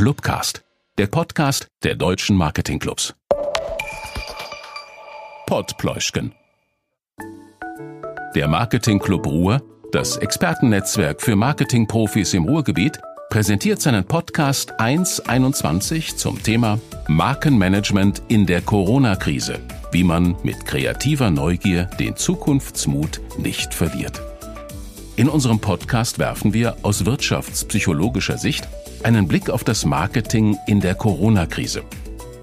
Clubcast, der Podcast der deutschen Marketingclubs. Podpläuschken. Der Marketingclub Ruhr, das Expertennetzwerk für Marketingprofis im Ruhrgebiet, präsentiert seinen Podcast 121 zum Thema Markenmanagement in der Corona-Krise, wie man mit kreativer Neugier den Zukunftsmut nicht verliert. In unserem Podcast werfen wir aus wirtschaftspsychologischer Sicht einen Blick auf das Marketing in der Corona-Krise.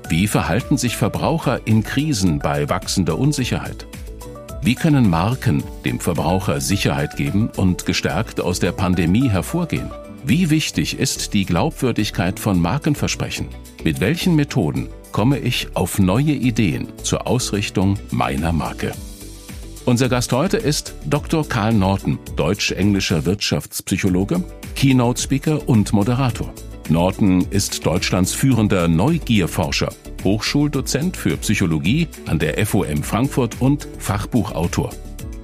Wie verhalten sich Verbraucher in Krisen bei wachsender Unsicherheit? Wie können Marken dem Verbraucher Sicherheit geben und gestärkt aus der Pandemie hervorgehen? Wie wichtig ist die Glaubwürdigkeit von Markenversprechen? Mit welchen Methoden komme ich auf neue Ideen zur Ausrichtung meiner Marke? Unser Gast heute ist Dr. Karl Norton, deutsch-englischer Wirtschaftspsychologe, Keynote-Speaker und Moderator. Norton ist Deutschlands führender Neugierforscher, Hochschuldozent für Psychologie an der FOM Frankfurt und Fachbuchautor.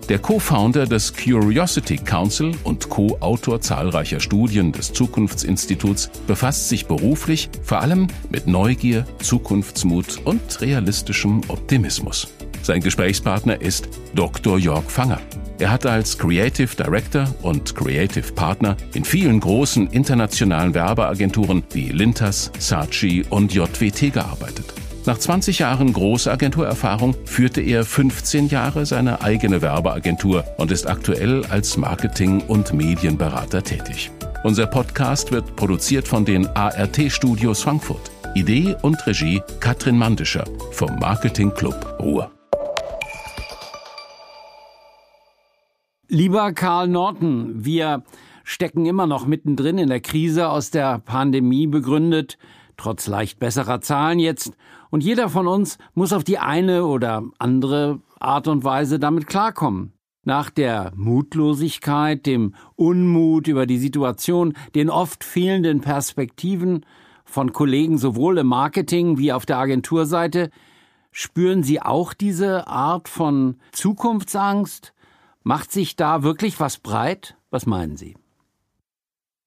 Der Co-Founder des Curiosity Council und Co-Autor zahlreicher Studien des Zukunftsinstituts befasst sich beruflich vor allem mit Neugier, Zukunftsmut und realistischem Optimismus. Sein Gesprächspartner ist Dr. Jörg Fanger. Er hat als Creative Director und Creative Partner in vielen großen internationalen Werbeagenturen wie Lintas, Saatchi und JWT gearbeitet. Nach 20 Jahren Großagenturerfahrung führte er 15 Jahre seine eigene Werbeagentur und ist aktuell als Marketing- und Medienberater tätig. Unser Podcast wird produziert von den ART Studios Frankfurt. Idee und Regie Katrin Mandischer vom Marketing Club Ruhr. Lieber Karl Norton, wir stecken immer noch mittendrin in der Krise aus der Pandemie begründet, trotz leicht besserer Zahlen jetzt, und jeder von uns muss auf die eine oder andere Art und Weise damit klarkommen. Nach der Mutlosigkeit, dem Unmut über die Situation, den oft fehlenden Perspektiven von Kollegen sowohl im Marketing wie auf der Agenturseite, spüren Sie auch diese Art von Zukunftsangst, Macht sich da wirklich was breit? Was meinen Sie?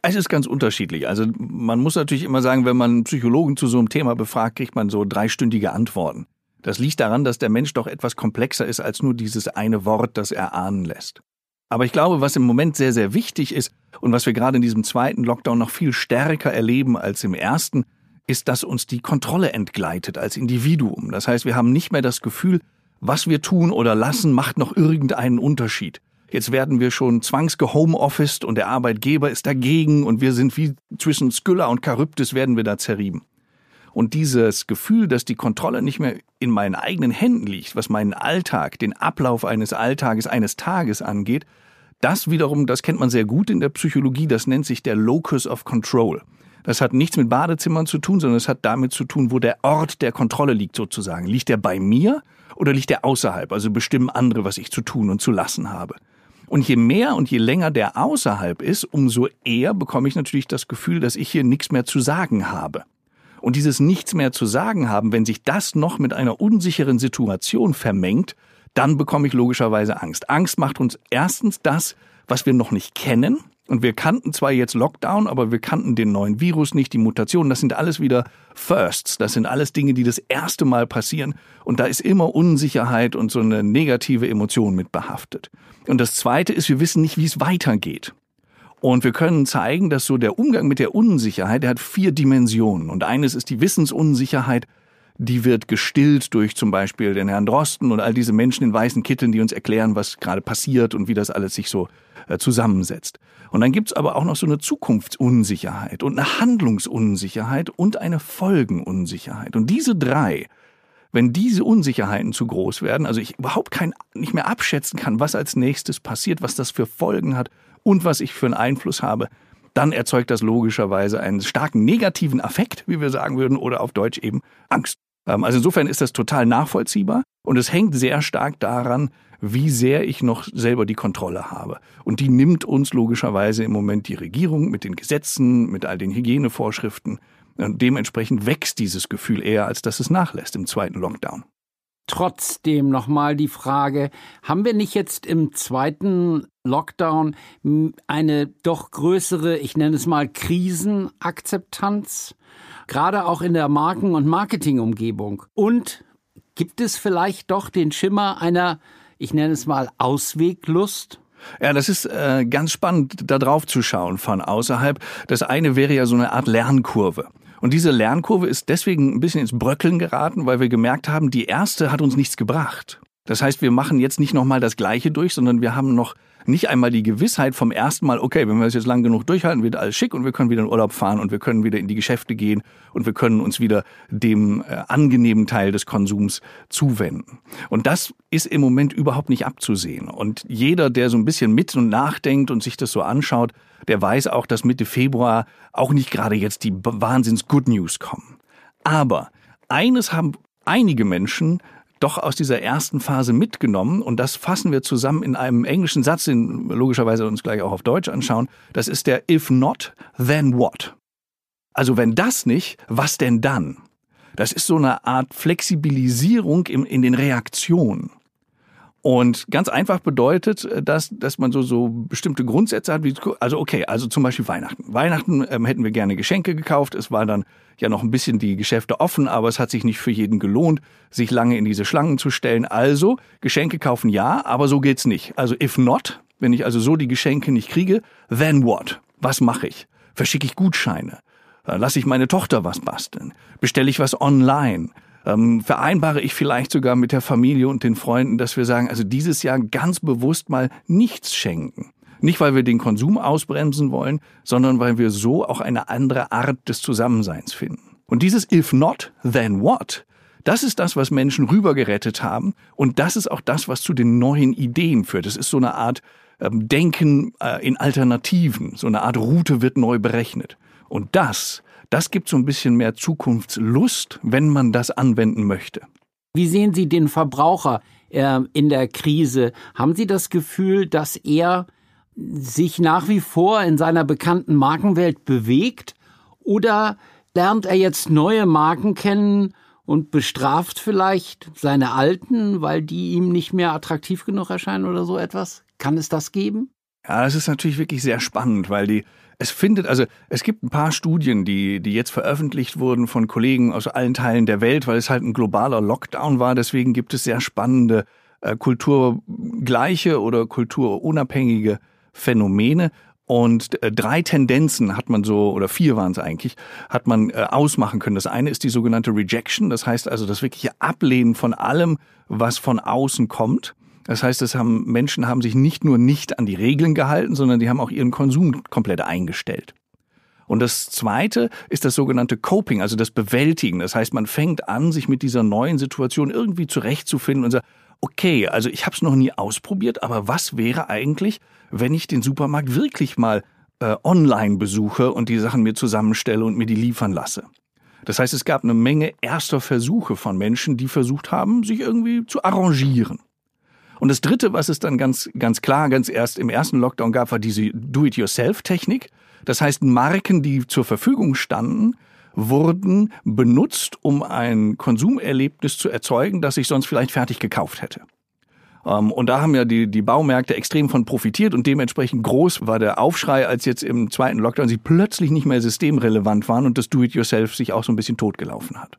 Es ist ganz unterschiedlich. Also man muss natürlich immer sagen, wenn man Psychologen zu so einem Thema befragt, kriegt man so dreistündige Antworten. Das liegt daran, dass der Mensch doch etwas komplexer ist als nur dieses eine Wort, das er ahnen lässt. Aber ich glaube, was im Moment sehr, sehr wichtig ist und was wir gerade in diesem zweiten Lockdown noch viel stärker erleben als im ersten, ist, dass uns die Kontrolle entgleitet als Individuum. Das heißt, wir haben nicht mehr das Gefühl, was wir tun oder lassen, macht noch irgendeinen Unterschied. Jetzt werden wir schon zwangsgehomeofficed und der Arbeitgeber ist dagegen und wir sind wie zwischen Skylla und Charybdis werden wir da zerrieben. Und dieses Gefühl, dass die Kontrolle nicht mehr in meinen eigenen Händen liegt, was meinen Alltag, den Ablauf eines Alltages, eines Tages angeht, das wiederum, das kennt man sehr gut in der Psychologie, das nennt sich der Locus of Control. Das hat nichts mit Badezimmern zu tun, sondern es hat damit zu tun, wo der Ort der Kontrolle liegt sozusagen. Liegt er bei mir oder liegt er außerhalb? Also bestimmen andere, was ich zu tun und zu lassen habe. Und je mehr und je länger der außerhalb ist, umso eher bekomme ich natürlich das Gefühl, dass ich hier nichts mehr zu sagen habe. Und dieses nichts mehr zu sagen haben, wenn sich das noch mit einer unsicheren Situation vermengt, dann bekomme ich logischerweise Angst. Angst macht uns erstens das, was wir noch nicht kennen, und wir kannten zwar jetzt Lockdown, aber wir kannten den neuen Virus nicht, die Mutationen. Das sind alles wieder Firsts. Das sind alles Dinge, die das erste Mal passieren. Und da ist immer Unsicherheit und so eine negative Emotion mit behaftet. Und das zweite ist, wir wissen nicht, wie es weitergeht. Und wir können zeigen, dass so der Umgang mit der Unsicherheit, der hat vier Dimensionen. Und eines ist die Wissensunsicherheit, die wird gestillt durch zum Beispiel den Herrn Drosten und all diese Menschen in weißen Kitteln, die uns erklären, was gerade passiert und wie das alles sich so zusammensetzt. Und dann gibt's aber auch noch so eine Zukunftsunsicherheit und eine Handlungsunsicherheit und eine Folgenunsicherheit. Und diese drei, wenn diese Unsicherheiten zu groß werden, also ich überhaupt kein, nicht mehr abschätzen kann, was als nächstes passiert, was das für Folgen hat und was ich für einen Einfluss habe, dann erzeugt das logischerweise einen starken negativen Affekt, wie wir sagen würden, oder auf Deutsch eben Angst. Ähm, also insofern ist das total nachvollziehbar und es hängt sehr stark daran, wie sehr ich noch selber die Kontrolle habe. Und die nimmt uns logischerweise im Moment die Regierung mit den Gesetzen, mit all den Hygienevorschriften. Und dementsprechend wächst dieses Gefühl eher, als dass es nachlässt im zweiten Lockdown. Trotzdem nochmal die Frage, haben wir nicht jetzt im zweiten Lockdown eine doch größere, ich nenne es mal Krisenakzeptanz, gerade auch in der Marken- und Marketingumgebung? Und gibt es vielleicht doch den Schimmer einer, ich nenne es mal Ausweglust? Ja, das ist äh, ganz spannend, da drauf zu schauen von außerhalb. Das eine wäre ja so eine Art Lernkurve. Und diese Lernkurve ist deswegen ein bisschen ins Bröckeln geraten, weil wir gemerkt haben, die erste hat uns nichts gebracht. Das heißt, wir machen jetzt nicht nochmal das Gleiche durch, sondern wir haben noch nicht einmal die Gewissheit vom ersten Mal, okay, wenn wir das jetzt lang genug durchhalten, wird alles schick und wir können wieder in Urlaub fahren und wir können wieder in die Geschäfte gehen und wir können uns wieder dem äh, angenehmen Teil des Konsums zuwenden. Und das ist im Moment überhaupt nicht abzusehen. Und jeder, der so ein bisschen mit und nachdenkt und sich das so anschaut, der weiß auch, dass Mitte Februar auch nicht gerade jetzt die Wahnsinns Good News kommen. Aber eines haben einige Menschen doch aus dieser ersten Phase mitgenommen und das fassen wir zusammen in einem englischen Satz, den wir logischerweise uns gleich auch auf Deutsch anschauen. Das ist der If not, then what? Also wenn das nicht, was denn dann? Das ist so eine Art Flexibilisierung in, in den Reaktionen. Und ganz einfach bedeutet äh, das, dass man so, so bestimmte Grundsätze hat, wie, also okay, also zum Beispiel Weihnachten. Weihnachten ähm, hätten wir gerne Geschenke gekauft. Es war dann ja noch ein bisschen die Geschäfte offen, aber es hat sich nicht für jeden gelohnt, sich lange in diese Schlangen zu stellen. Also, Geschenke kaufen ja, aber so geht's nicht. Also if not, wenn ich also so die Geschenke nicht kriege, then what? Was mache ich? Verschicke ich Gutscheine? Äh, lasse ich meine Tochter was basteln? Bestelle ich was online? Ähm, vereinbare ich vielleicht sogar mit der Familie und den Freunden, dass wir sagen, also dieses Jahr ganz bewusst mal nichts schenken. Nicht, weil wir den Konsum ausbremsen wollen, sondern weil wir so auch eine andere Art des Zusammenseins finden. Und dieses If not, then what? Das ist das, was Menschen rübergerettet haben. Und das ist auch das, was zu den neuen Ideen führt. Es ist so eine Art ähm, Denken äh, in Alternativen. So eine Art Route wird neu berechnet. Und das das gibt so ein bisschen mehr Zukunftslust, wenn man das anwenden möchte. Wie sehen Sie den Verbraucher äh, in der Krise? Haben Sie das Gefühl, dass er sich nach wie vor in seiner bekannten Markenwelt bewegt? Oder lernt er jetzt neue Marken kennen und bestraft vielleicht seine alten, weil die ihm nicht mehr attraktiv genug erscheinen oder so etwas? Kann es das geben? Ja, das ist natürlich wirklich sehr spannend, weil die es findet, also es gibt ein paar Studien, die, die jetzt veröffentlicht wurden von Kollegen aus allen Teilen der Welt, weil es halt ein globaler Lockdown war. Deswegen gibt es sehr spannende äh, kulturgleiche oder kulturunabhängige Phänomene. Und äh, drei Tendenzen hat man so, oder vier waren es eigentlich, hat man äh, ausmachen können. Das eine ist die sogenannte Rejection, das heißt also das wirkliche Ablehnen von allem, was von außen kommt. Das heißt, es haben, Menschen haben sich nicht nur nicht an die Regeln gehalten, sondern die haben auch ihren Konsum komplett eingestellt. Und das zweite ist das sogenannte Coping, also das Bewältigen. Das heißt, man fängt an, sich mit dieser neuen Situation irgendwie zurechtzufinden und sagt, okay, also ich habe es noch nie ausprobiert, aber was wäre eigentlich, wenn ich den Supermarkt wirklich mal äh, online besuche und die Sachen mir zusammenstelle und mir die liefern lasse? Das heißt, es gab eine Menge erster Versuche von Menschen, die versucht haben, sich irgendwie zu arrangieren. Und das Dritte, was es dann ganz, ganz klar, ganz erst im ersten Lockdown gab, war diese Do-it-yourself-Technik. Das heißt, Marken, die zur Verfügung standen, wurden benutzt, um ein Konsumerlebnis zu erzeugen, das ich sonst vielleicht fertig gekauft hätte. Ähm, und da haben ja die, die Baumärkte extrem von profitiert und dementsprechend groß war der Aufschrei, als jetzt im zweiten Lockdown sie plötzlich nicht mehr systemrelevant waren und das Do-it-yourself sich auch so ein bisschen totgelaufen hat.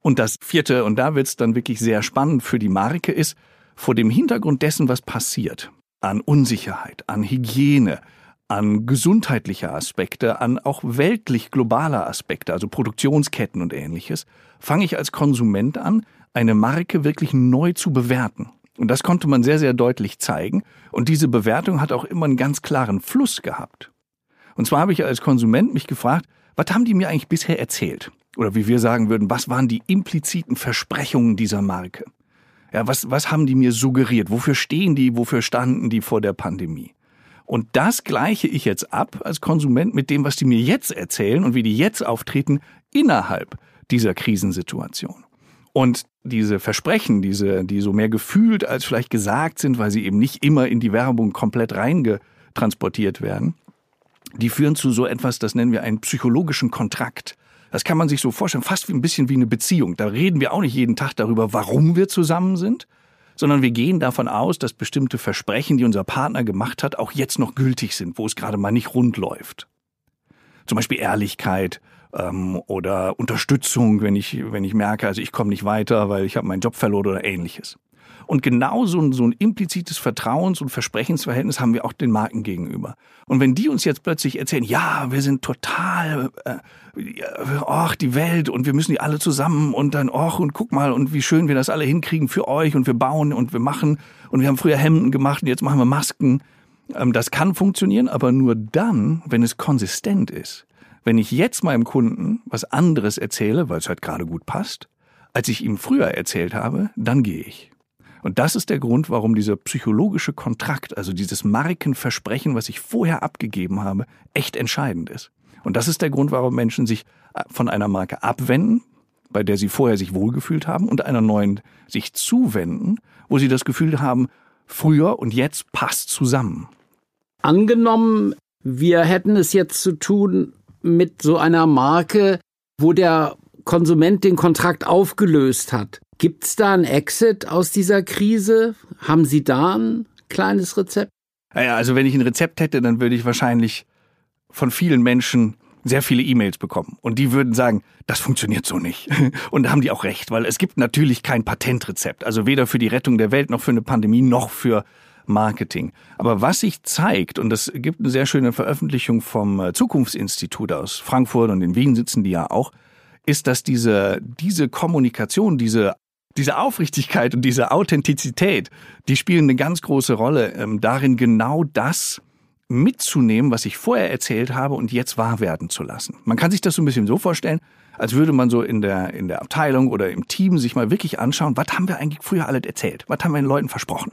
Und das vierte, und da wird's dann wirklich sehr spannend für die Marke, ist, vor dem Hintergrund dessen, was passiert, an Unsicherheit, an Hygiene, an gesundheitlicher Aspekte, an auch weltlich globaler Aspekte, also Produktionsketten und ähnliches, fange ich als Konsument an, eine Marke wirklich neu zu bewerten. Und das konnte man sehr, sehr deutlich zeigen. Und diese Bewertung hat auch immer einen ganz klaren Fluss gehabt. Und zwar habe ich als Konsument mich gefragt, was haben die mir eigentlich bisher erzählt? Oder wie wir sagen würden, was waren die impliziten Versprechungen dieser Marke? Ja, was, was haben die mir suggeriert? Wofür stehen die? Wofür standen die vor der Pandemie? Und das gleiche ich jetzt ab als Konsument mit dem, was die mir jetzt erzählen und wie die jetzt auftreten innerhalb dieser Krisensituation. Und diese Versprechen, diese, die so mehr gefühlt als vielleicht gesagt sind, weil sie eben nicht immer in die Werbung komplett reingetransportiert werden, die führen zu so etwas, das nennen wir einen psychologischen Kontrakt. Das kann man sich so vorstellen, fast ein bisschen wie eine Beziehung. Da reden wir auch nicht jeden Tag darüber, warum wir zusammen sind, sondern wir gehen davon aus, dass bestimmte Versprechen, die unser Partner gemacht hat, auch jetzt noch gültig sind, wo es gerade mal nicht rund läuft. Zum Beispiel Ehrlichkeit ähm, oder Unterstützung, wenn ich, wenn ich merke, also ich komme nicht weiter, weil ich habe meinen Job verloren oder ähnliches. Und genau so ein, so ein implizites Vertrauens- und Versprechensverhältnis haben wir auch den Marken gegenüber. Und wenn die uns jetzt plötzlich erzählen, ja, wir sind total, äh, ach, die Welt und wir müssen die alle zusammen und dann, ach, und guck mal und wie schön wir das alle hinkriegen für euch und wir bauen und wir machen und wir haben früher Hemden gemacht und jetzt machen wir Masken. Ähm, das kann funktionieren, aber nur dann, wenn es konsistent ist. Wenn ich jetzt meinem Kunden was anderes erzähle, weil es halt gerade gut passt, als ich ihm früher erzählt habe, dann gehe ich. Und das ist der Grund, warum dieser psychologische Kontrakt, also dieses Markenversprechen, was ich vorher abgegeben habe, echt entscheidend ist. Und das ist der Grund, warum Menschen sich äh, von einer Marke abwenden, bei der sie vorher sich wohlgefühlt haben, und einer neuen sich zuwenden, wo sie das Gefühl haben, früher und jetzt passt zusammen. Angenommen, wir hätten es jetzt zu tun mit so einer Marke, wo der Konsument den Kontrakt aufgelöst hat. Gibt es da ein Exit aus dieser Krise? Haben Sie da ein kleines Rezept? Naja, also wenn ich ein Rezept hätte, dann würde ich wahrscheinlich von vielen Menschen sehr viele E-Mails bekommen. Und die würden sagen, das funktioniert so nicht. Und da haben die auch recht, weil es gibt natürlich kein Patentrezept. Also weder für die Rettung der Welt noch für eine Pandemie noch für Marketing. Aber was sich zeigt, und das gibt eine sehr schöne Veröffentlichung vom äh, Zukunftsinstitut aus Frankfurt und in Wien sitzen die ja auch, ist, dass diese, diese Kommunikation, diese diese Aufrichtigkeit und diese Authentizität, die spielen eine ganz große Rolle ähm, darin, genau das mitzunehmen, was ich vorher erzählt habe und jetzt wahr werden zu lassen. Man kann sich das so ein bisschen so vorstellen, als würde man so in der, in der Abteilung oder im Team sich mal wirklich anschauen, was haben wir eigentlich früher alles erzählt? Was haben wir den Leuten versprochen?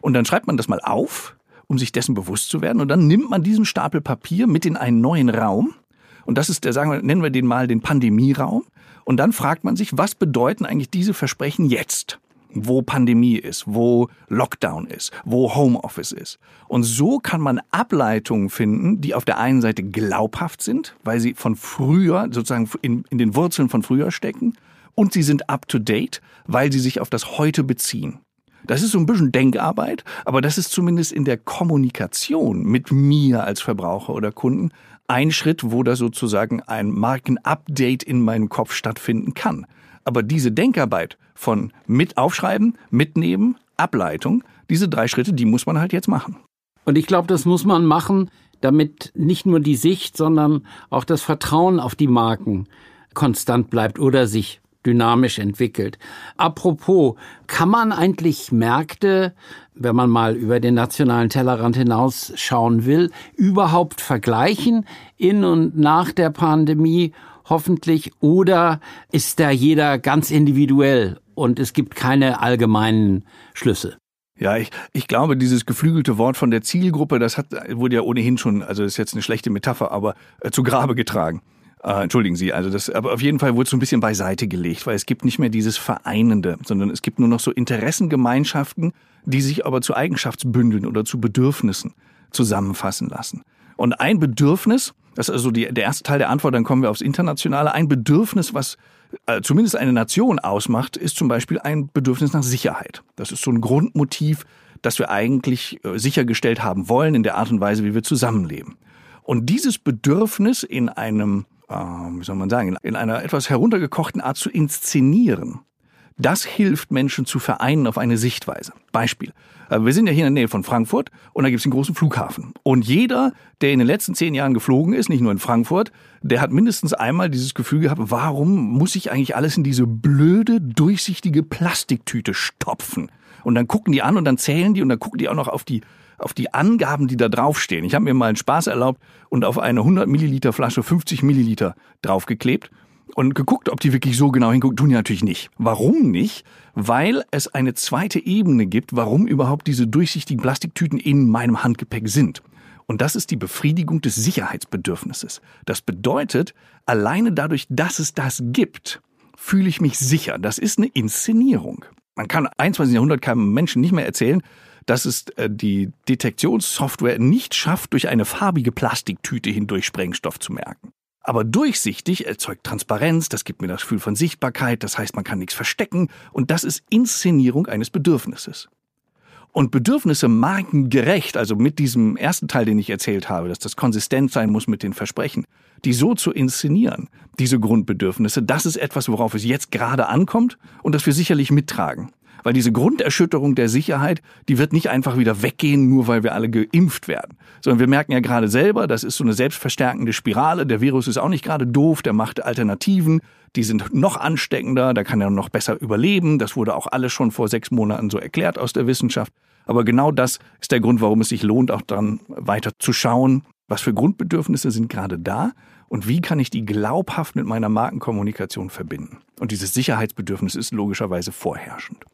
Und dann schreibt man das mal auf, um sich dessen bewusst zu werden. Und dann nimmt man diesen Stapel Papier mit in einen neuen Raum. Und das ist der, sagen wir, nennen wir den mal den Pandemieraum. Und dann fragt man sich, was bedeuten eigentlich diese Versprechen jetzt? wo Pandemie ist, wo Lockdown ist, wo Homeoffice ist. Und so kann man Ableitungen finden, die auf der einen Seite glaubhaft sind, weil sie von früher, sozusagen in, in den Wurzeln von früher stecken, und sie sind up to date, weil sie sich auf das Heute beziehen. Das ist so ein bisschen Denkarbeit, aber das ist zumindest in der Kommunikation mit mir als Verbraucher oder Kunden ein Schritt, wo da sozusagen ein Markenupdate in meinem Kopf stattfinden kann. Aber diese Denkarbeit von mit aufschreiben, mitnehmen, Ableitung, diese drei Schritte, die muss man halt jetzt machen. Und ich glaube, das muss man machen, damit nicht nur die Sicht, sondern auch das Vertrauen auf die Marken konstant bleibt oder sich dynamisch entwickelt. Apropos, kann man eigentlich Märkte, wenn man mal über den nationalen Tellerrand hinaus schauen will, überhaupt vergleichen in und nach der Pandemie hoffentlich oder ist da jeder ganz individuell und es gibt keine allgemeinen Schlüsse? Ja, ich, ich glaube, dieses geflügelte Wort von der Zielgruppe, das hat, wurde ja ohnehin schon, also ist jetzt eine schlechte Metapher, aber äh, zu Grabe getragen. Äh, entschuldigen Sie, also das, aber auf jeden Fall wurde es so ein bisschen beiseite gelegt, weil es gibt nicht mehr dieses Vereinende, sondern es gibt nur noch so Interessengemeinschaften, die sich aber zu Eigenschaftsbündeln oder zu Bedürfnissen zusammenfassen lassen. Und ein Bedürfnis, das ist also die, der erste Teil der Antwort, dann kommen wir aufs Internationale, ein Bedürfnis, was äh, zumindest eine Nation ausmacht, ist zum Beispiel ein Bedürfnis nach Sicherheit. Das ist so ein Grundmotiv, das wir eigentlich äh, sichergestellt haben wollen in der Art und Weise, wie wir zusammenleben. Und dieses Bedürfnis in einem ähm, wie soll man sagen, in einer etwas heruntergekochten Art zu inszenieren. Das hilft Menschen zu vereinen auf eine Sichtweise. Beispiel. Äh, wir sind ja hier in der Nähe von Frankfurt und da gibt es einen großen Flughafen. Und jeder, der in den letzten zehn Jahren geflogen ist, nicht nur in Frankfurt, der hat mindestens einmal dieses Gefühl gehabt, warum muss ich eigentlich alles in diese blöde, durchsichtige Plastiktüte stopfen? Und dann gucken die an und dann zählen die und dann gucken die auch noch auf die auf die Angaben, die da draufstehen. Ich habe mir mal einen Spaß erlaubt und auf eine 100 Milliliter Flasche 50 Milliliter draufgeklebt und geguckt, ob die wirklich so genau hingucken. Tun die natürlich nicht. Warum nicht? Weil es eine zweite Ebene gibt, warum überhaupt diese durchsichtigen Plastiktüten in meinem Handgepäck sind. Und das ist die Befriedigung des Sicherheitsbedürfnisses. Das bedeutet, alleine dadurch, dass es das gibt, fühle ich mich sicher. Das ist eine Inszenierung. Man kann 21. Jahrhundert keinem Menschen nicht mehr erzählen, dass es äh, die Detektionssoftware nicht schafft, durch eine farbige Plastiktüte hindurch Sprengstoff zu merken. Aber durchsichtig erzeugt Transparenz, das gibt mir das Gefühl von Sichtbarkeit, das heißt, man kann nichts verstecken und das ist Inszenierung eines Bedürfnisses. Und Bedürfnisse markengerecht, also mit diesem ersten Teil, den ich erzählt habe, dass das konsistent sein muss mit den Versprechen, die so zu inszenieren, diese Grundbedürfnisse, das ist etwas, worauf es jetzt gerade ankommt und das wir sicherlich mittragen. Weil diese Grunderschütterung der Sicherheit, die wird nicht einfach wieder weggehen, nur weil wir alle geimpft werden. Sondern wir merken ja gerade selber, das ist so eine selbstverstärkende Spirale. Der Virus ist auch nicht gerade doof, der macht Alternativen. Die sind noch ansteckender, da kann er noch besser überleben. Das wurde auch alles schon vor sechs Monaten so erklärt aus der Wissenschaft. Aber genau das ist der Grund, warum es sich lohnt, auch dann weiter zu schauen, was für Grundbedürfnisse sind gerade da und wie kann ich die glaubhaft mit meiner Markenkommunikation verbinden. Und dieses Sicherheitsbedürfnis ist logischerweise vorherrschend.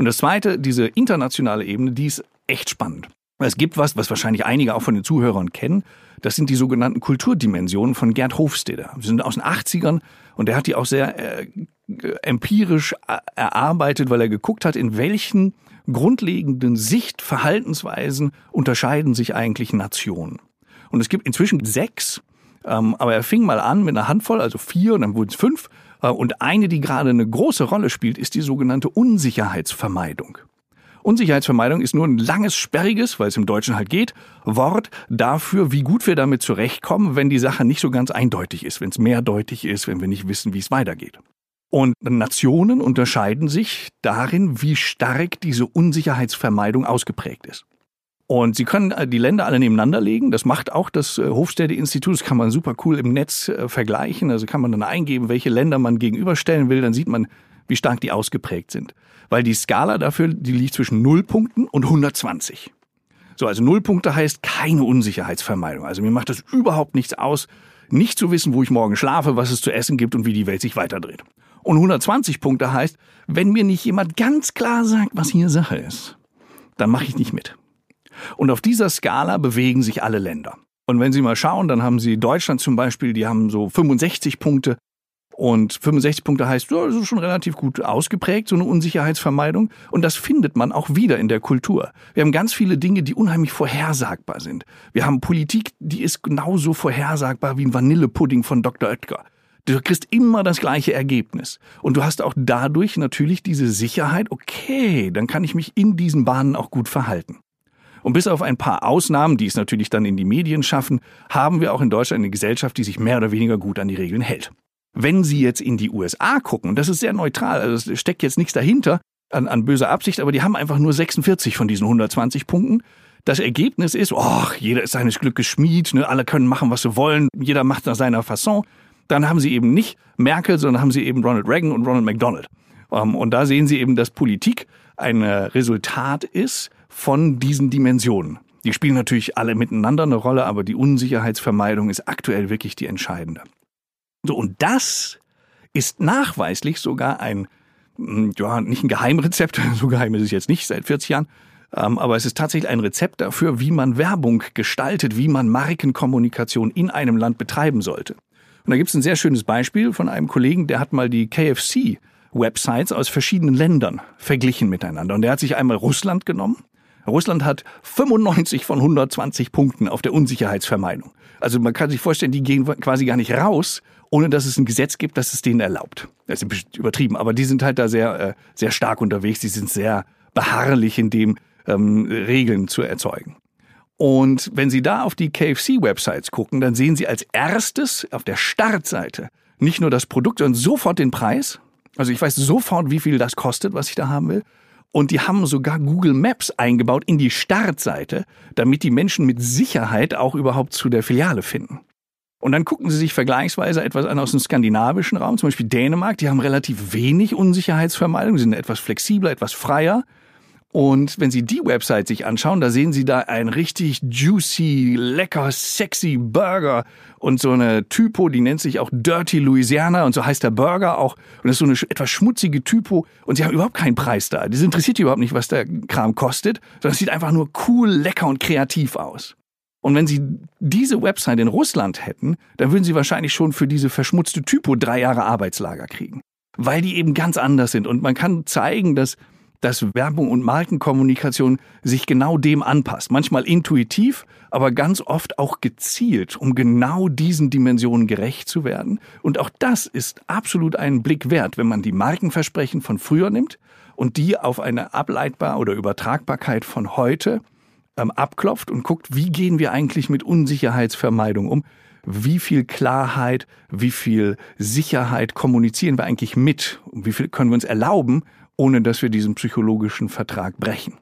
Und das Zweite, diese internationale Ebene, die ist echt spannend. Es gibt was, was wahrscheinlich einige auch von den Zuhörern kennen. Das sind die sogenannten Kulturdimensionen von Gerd Hofstede. Sie sind aus den 80ern und er hat die auch sehr äh, empirisch erarbeitet, weil er geguckt hat, in welchen grundlegenden Sichtverhaltensweisen unterscheiden sich eigentlich Nationen. Und es gibt inzwischen sechs, ähm, aber er fing mal an mit einer Handvoll, also vier, und dann wurden es fünf. Äh, und eine, die gerade eine große Rolle spielt, ist die sogenannte Unsicherheitsvermeidung. Unsicherheitsvermeidung ist nur ein langes, sperriges, weil es im Deutschen halt geht, Wort dafür, wie gut wir damit zurechtkommen, wenn die Sache nicht so ganz eindeutig ist, wenn es mehrdeutig ist, wenn wir nicht wissen, wie es weitergeht. Und Nationen unterscheiden sich darin, wie stark diese Unsicherheitsvermeidung ausgeprägt ist. Und Sie können äh, die Länder alle nebeneinander legen. Das macht auch das äh, Hofstede-Institut. Das kann man super cool im Netz äh, vergleichen. Also kann man dann eingeben, welche Länder man gegenüberstellen will. Dann sieht man, wie stark die ausgeprägt sind. Weil die Skala dafür, die liegt zwischen 0 Punkten und 120. So, also 0 Punkte heißt keine Unsicherheitsvermeidung. Also mir macht das überhaupt nichts aus, nicht zu wissen, wo ich morgen schlafe, was es zu essen gibt und wie die Welt sich weiterdreht. Und 120 Punkte heißt, wenn mir nicht jemand ganz klar sagt, was hier Sache ist, dann mache ich nicht mit. Und auf dieser Skala bewegen sich alle Länder. Und wenn Sie mal schauen, dann haben Sie Deutschland zum Beispiel, die haben so 65 Punkte. Und 65 Punkte heißt, ja, das ist schon relativ gut ausgeprägt, so eine Unsicherheitsvermeidung. Und das findet man auch wieder in der Kultur. Wir haben ganz viele Dinge, die unheimlich vorhersagbar sind. Wir haben Politik, die ist genauso vorhersagbar wie ein Vanillepudding von Dr. Oetker. Du kriegst immer das gleiche Ergebnis. Und du hast auch dadurch natürlich diese Sicherheit, okay, dann kann ich mich in diesen Bahnen auch gut verhalten. Und bis auf ein paar Ausnahmen, die es natürlich dann in die Medien schaffen, haben wir auch in Deutschland eine Gesellschaft, die sich mehr oder weniger gut an die Regeln hält. Wenn Sie jetzt in die USA gucken, das ist sehr neutral, also es steckt jetzt nichts dahinter an, an böser Absicht, aber die haben einfach nur 46 von diesen 120 Punkten. Das Ergebnis ist, oh, jeder ist seines Glückes Schmied, ne, alle können machen, was sie wollen, jeder macht nach seiner Fasson. Dann haben sie eben nicht Merkel, sondern haben sie eben Ronald Reagan und Ronald McDonald. Ähm, und da sehen Sie eben, dass Politik ein Resultat ist von diesen Dimensionen. Die spielen natürlich alle miteinander eine Rolle, aber die Unsicherheitsvermeidung ist aktuell wirklich die entscheidende. So, und das ist nachweislich sogar ein, hm, ja, nicht ein Geheimrezept, so geheim ist es jetzt nicht seit 40 Jahren, ähm, aber es ist tatsächlich ein Rezept dafür, wie man Werbung gestaltet, wie man Markenkommunikation in einem Land betreiben sollte. Und da gibt es ein sehr schönes Beispiel von einem Kollegen, der hat mal die KFC Websites aus verschiedenen Ländern verglichen miteinander. Und der hat sich einmal Russland genommen Russland hat 95 von 120 Punkten auf der Unsicherheitsvermeidung. Also man kann sich vorstellen, die gehen quasi gar nicht raus, ohne dass es ein Gesetz gibt, das es denen erlaubt. Das ist übertrieben, aber die sind halt da sehr, äh, sehr stark unterwegs. Die sind sehr beharrlich in dem, ähm, Regeln zu erzeugen. Und wenn Sie da auf die KFC-Websites gucken, dann sehen Sie als erstes auf der Startseite nicht nur das Produkt, sondern sofort den Preis. Also ich weiß sofort, wie viel das kostet, was ich da haben will. Und die haben sogar Google Maps eingebaut in die Startseite, damit die Menschen mit Sicherheit auch überhaupt zu der Filiale finden. Und dann gucken sie sich vergleichsweise etwas an aus dem skandinavischen Raum, zum Beispiel Dänemark, die haben relativ wenig Unsicherheitsvermeidung, sind etwas flexibler, etwas freier. Und wenn Sie die Website sich anschauen, da sehen Sie da ein richtig juicy, lecker, sexy Burger und so eine Typo, die nennt sich auch Dirty Louisiana und so heißt der Burger auch. Und das ist so eine etwas schmutzige Typo und sie haben überhaupt keinen Preis da. Das interessiert die überhaupt nicht, was der Kram kostet, sondern es sieht einfach nur cool, lecker und kreativ aus. Und wenn Sie diese Website in Russland hätten, dann würden Sie wahrscheinlich schon für diese verschmutzte Typo drei Jahre Arbeitslager kriegen. Weil die eben ganz anders sind. Und man kann zeigen, dass dass Werbung und Markenkommunikation sich genau dem anpasst. Manchmal intuitiv, aber ganz oft auch gezielt, um genau diesen Dimensionen gerecht zu werden. Und auch das ist absolut einen Blick wert, wenn man die Markenversprechen von früher nimmt und die auf eine Ableitbar oder Übertragbarkeit von heute ähm, abklopft und guckt, wie gehen wir eigentlich mit Unsicherheitsvermeidung um? Wie viel Klarheit, wie viel Sicherheit kommunizieren wir eigentlich mit? Wie viel können wir uns erlauben, ohne dass wir diesen psychologischen Vertrag brechen?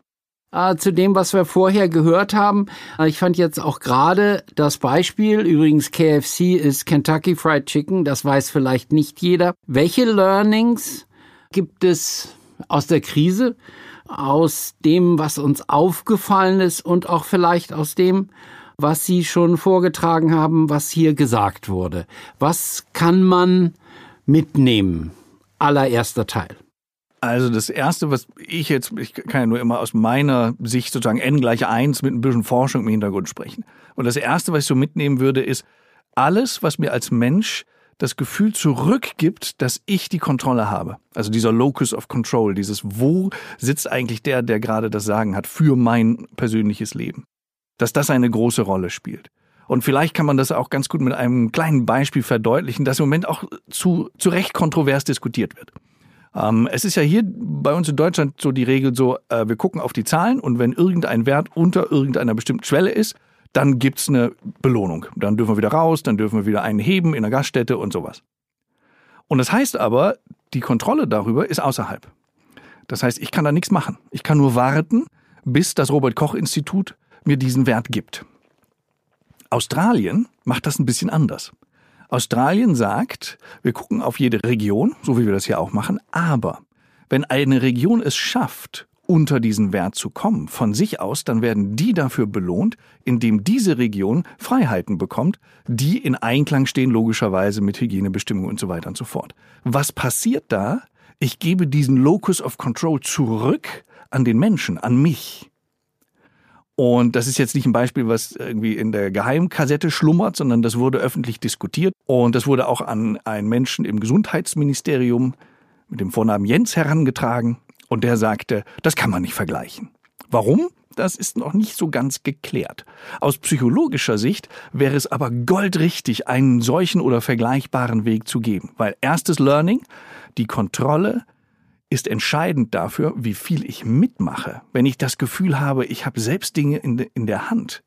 Äh, zu dem, was wir vorher gehört haben. Äh, ich fand jetzt auch gerade das Beispiel, übrigens KFC ist Kentucky Fried Chicken, das weiß vielleicht nicht jeder. Welche Learnings gibt es aus der Krise, aus dem, was uns aufgefallen ist und auch vielleicht aus dem, was Sie schon vorgetragen haben, was hier gesagt wurde? Was kann man mitnehmen? Allererster Teil. Also das Erste, was ich jetzt, ich kann ja nur immer aus meiner Sicht sozusagen n gleich eins mit ein bisschen Forschung im Hintergrund sprechen. Und das Erste, was ich so mitnehmen würde, ist alles, was mir als Mensch das Gefühl zurückgibt, dass ich die Kontrolle habe. Also dieser Locus of Control, dieses Wo sitzt eigentlich der, der gerade das Sagen hat für mein persönliches Leben. Dass das eine große Rolle spielt. Und vielleicht kann man das auch ganz gut mit einem kleinen Beispiel verdeutlichen, das im Moment auch zu, zu Recht kontrovers diskutiert wird. Ähm, es ist ja hier bei uns in Deutschland so die Regel so, äh, wir gucken auf die Zahlen und wenn irgendein Wert unter irgendeiner bestimmten Schwelle ist, dann gibt's eine Belohnung. Dann dürfen wir wieder raus, dann dürfen wir wieder einen heben in der Gaststätte und sowas. Und das heißt aber, die Kontrolle darüber ist außerhalb. Das heißt, ich kann da nichts machen. Ich kann nur warten, bis das Robert Koch Institut mir diesen Wert gibt. Australien macht das ein bisschen anders. Australien sagt, wir gucken auf jede Region, so wie wir das hier auch machen, aber wenn eine Region es schafft, unter diesen Wert zu kommen, von sich aus, dann werden die dafür belohnt, indem diese Region Freiheiten bekommt, die in Einklang stehen logischerweise mit Hygienebestimmungen und so weiter und so fort. Was passiert da? Ich gebe diesen Locus of Control zurück an den Menschen, an mich. Und das ist jetzt nicht ein Beispiel, was irgendwie in der Geheimkassette schlummert, sondern das wurde öffentlich diskutiert. Und das wurde auch an einen Menschen im Gesundheitsministerium mit dem Vornamen Jens herangetragen. Und der sagte, das kann man nicht vergleichen. Warum? Das ist noch nicht so ganz geklärt. Aus psychologischer Sicht wäre es aber goldrichtig, einen solchen oder vergleichbaren Weg zu geben. Weil erstes Learning, die Kontrolle ist entscheidend dafür, wie viel ich mitmache. Wenn ich das Gefühl habe, ich habe selbst Dinge in, in der Hand,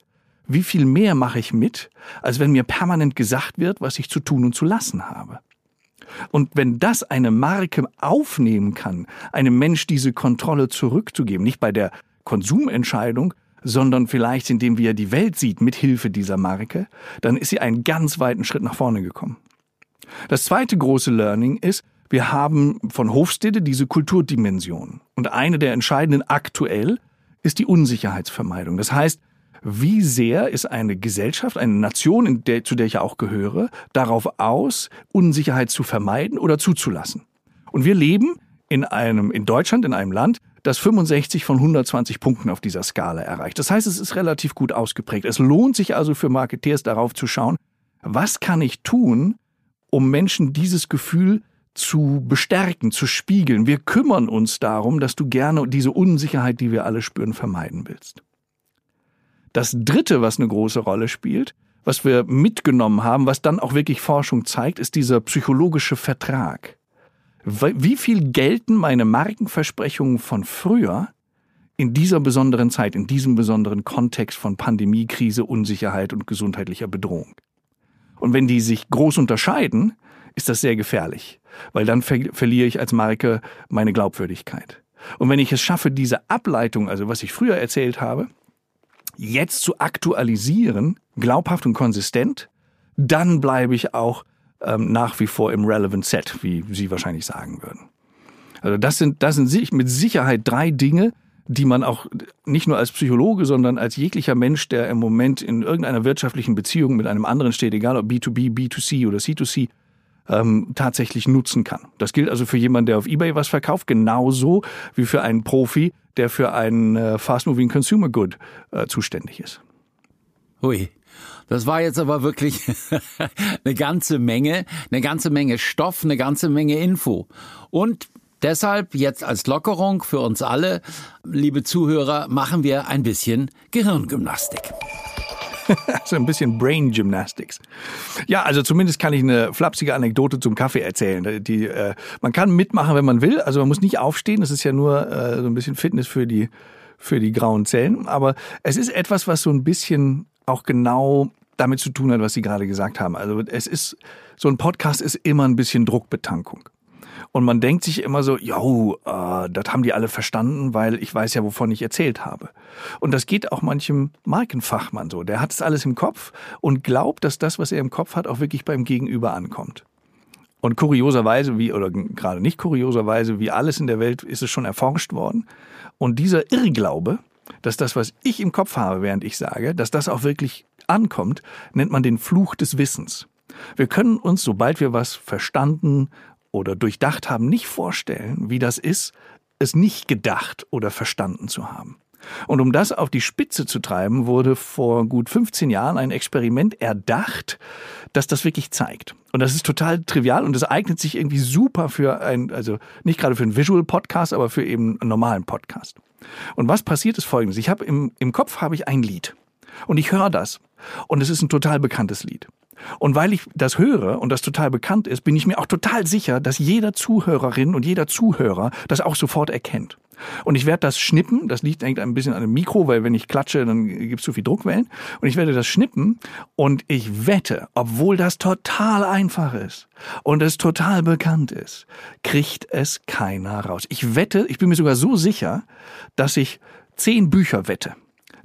wie viel mehr mache ich mit, als wenn mir permanent gesagt wird, was ich zu tun und zu lassen habe. Und wenn das eine Marke aufnehmen kann, einem Mensch diese Kontrolle zurückzugeben, nicht bei der Konsumentscheidung, sondern vielleicht indem wie er die Welt sieht mit Hilfe dieser Marke, dann ist sie einen ganz weiten Schritt nach vorne gekommen. Das zweite große Learning ist, wir haben von Hofstede diese Kulturdimension. Und eine der entscheidenden aktuell ist die Unsicherheitsvermeidung. Das heißt, wie sehr ist eine Gesellschaft, eine Nation, der, zu der ich auch gehöre, darauf aus, Unsicherheit zu vermeiden oder zuzulassen? Und wir leben in einem, in Deutschland, in einem Land, das 65 von 120 Punkten auf dieser Skala erreicht. Das heißt, es ist relativ gut ausgeprägt. Es lohnt sich also für Marketeers darauf zu schauen, was kann ich tun, um Menschen dieses Gefühl zu bestärken, zu spiegeln. Wir kümmern uns darum, dass du gerne diese Unsicherheit, die wir alle spüren, vermeiden willst. Das Dritte, was eine große Rolle spielt, was wir mitgenommen haben, was dann auch wirklich Forschung zeigt, ist dieser psychologische Vertrag. Wie viel gelten meine Markenversprechungen von früher in dieser besonderen Zeit, in diesem besonderen Kontext von Pandemie, Krise, Unsicherheit und gesundheitlicher Bedrohung? Und wenn die sich groß unterscheiden, ist das sehr gefährlich, weil dann ver verliere ich als Marke meine Glaubwürdigkeit. Und wenn ich es schaffe, diese Ableitung, also was ich früher erzählt habe, jetzt zu aktualisieren, glaubhaft und konsistent, dann bleibe ich auch ähm, nach wie vor im Relevant Set, wie Sie wahrscheinlich sagen würden. Also das sind, das sind mit Sicherheit drei Dinge, die man auch nicht nur als Psychologe, sondern als jeglicher Mensch, der im Moment in irgendeiner wirtschaftlichen Beziehung mit einem anderen steht, egal ob B2B, B2C oder C2C, ähm, tatsächlich nutzen kann. Das gilt also für jemanden, der auf eBay was verkauft, genauso wie für einen Profi, der für einen äh, Fast-Moving Consumer Good äh, zuständig ist. Hui. Das war jetzt aber wirklich eine ganze Menge, eine ganze Menge Stoff, eine ganze Menge Info. Und Deshalb jetzt als Lockerung für uns alle, liebe Zuhörer, machen wir ein bisschen Gehirngymnastik. so ein bisschen Brain Gymnastics. Ja, also zumindest kann ich eine flapsige Anekdote zum Kaffee erzählen. Die, äh, man kann mitmachen, wenn man will. Also man muss nicht aufstehen. Das ist ja nur äh, so ein bisschen Fitness für die, für die grauen Zellen. Aber es ist etwas, was so ein bisschen auch genau damit zu tun hat, was Sie gerade gesagt haben. Also es ist, so ein Podcast ist immer ein bisschen Druckbetankung. Und man denkt sich immer so, jo, äh, das haben die alle verstanden, weil ich weiß ja, wovon ich erzählt habe. Und das geht auch manchem Markenfachmann so. Der hat es alles im Kopf und glaubt, dass das, was er im Kopf hat, auch wirklich beim Gegenüber ankommt. Und kurioserweise, wie, oder gerade nicht kurioserweise, wie alles in der Welt, ist es schon erforscht worden. Und dieser Irrglaube, dass das, was ich im Kopf habe, während ich sage, dass das auch wirklich ankommt, nennt man den Fluch des Wissens. Wir können uns, sobald wir was verstanden oder durchdacht haben, nicht vorstellen, wie das ist, es nicht gedacht oder verstanden zu haben. Und um das auf die Spitze zu treiben, wurde vor gut 15 Jahren ein Experiment erdacht, das das wirklich zeigt. Und das ist total trivial und es eignet sich irgendwie super für ein, also nicht gerade für einen Visual Podcast, aber für eben einen normalen Podcast. Und was passiert ist folgendes. Ich habe im, im Kopf habe ich ein Lied. Und ich höre das. Und es ist ein total bekanntes Lied. Und weil ich das höre und das total bekannt ist, bin ich mir auch total sicher, dass jeder Zuhörerin und jeder Zuhörer das auch sofort erkennt. Und ich werde das schnippen, das liegt eigentlich ein bisschen an dem Mikro, weil wenn ich klatsche, dann gibt es zu viel Druckwellen. Und ich werde das schnippen und ich wette, obwohl das total einfach ist und es total bekannt ist, kriegt es keiner raus. Ich wette, ich bin mir sogar so sicher, dass ich zehn Bücher wette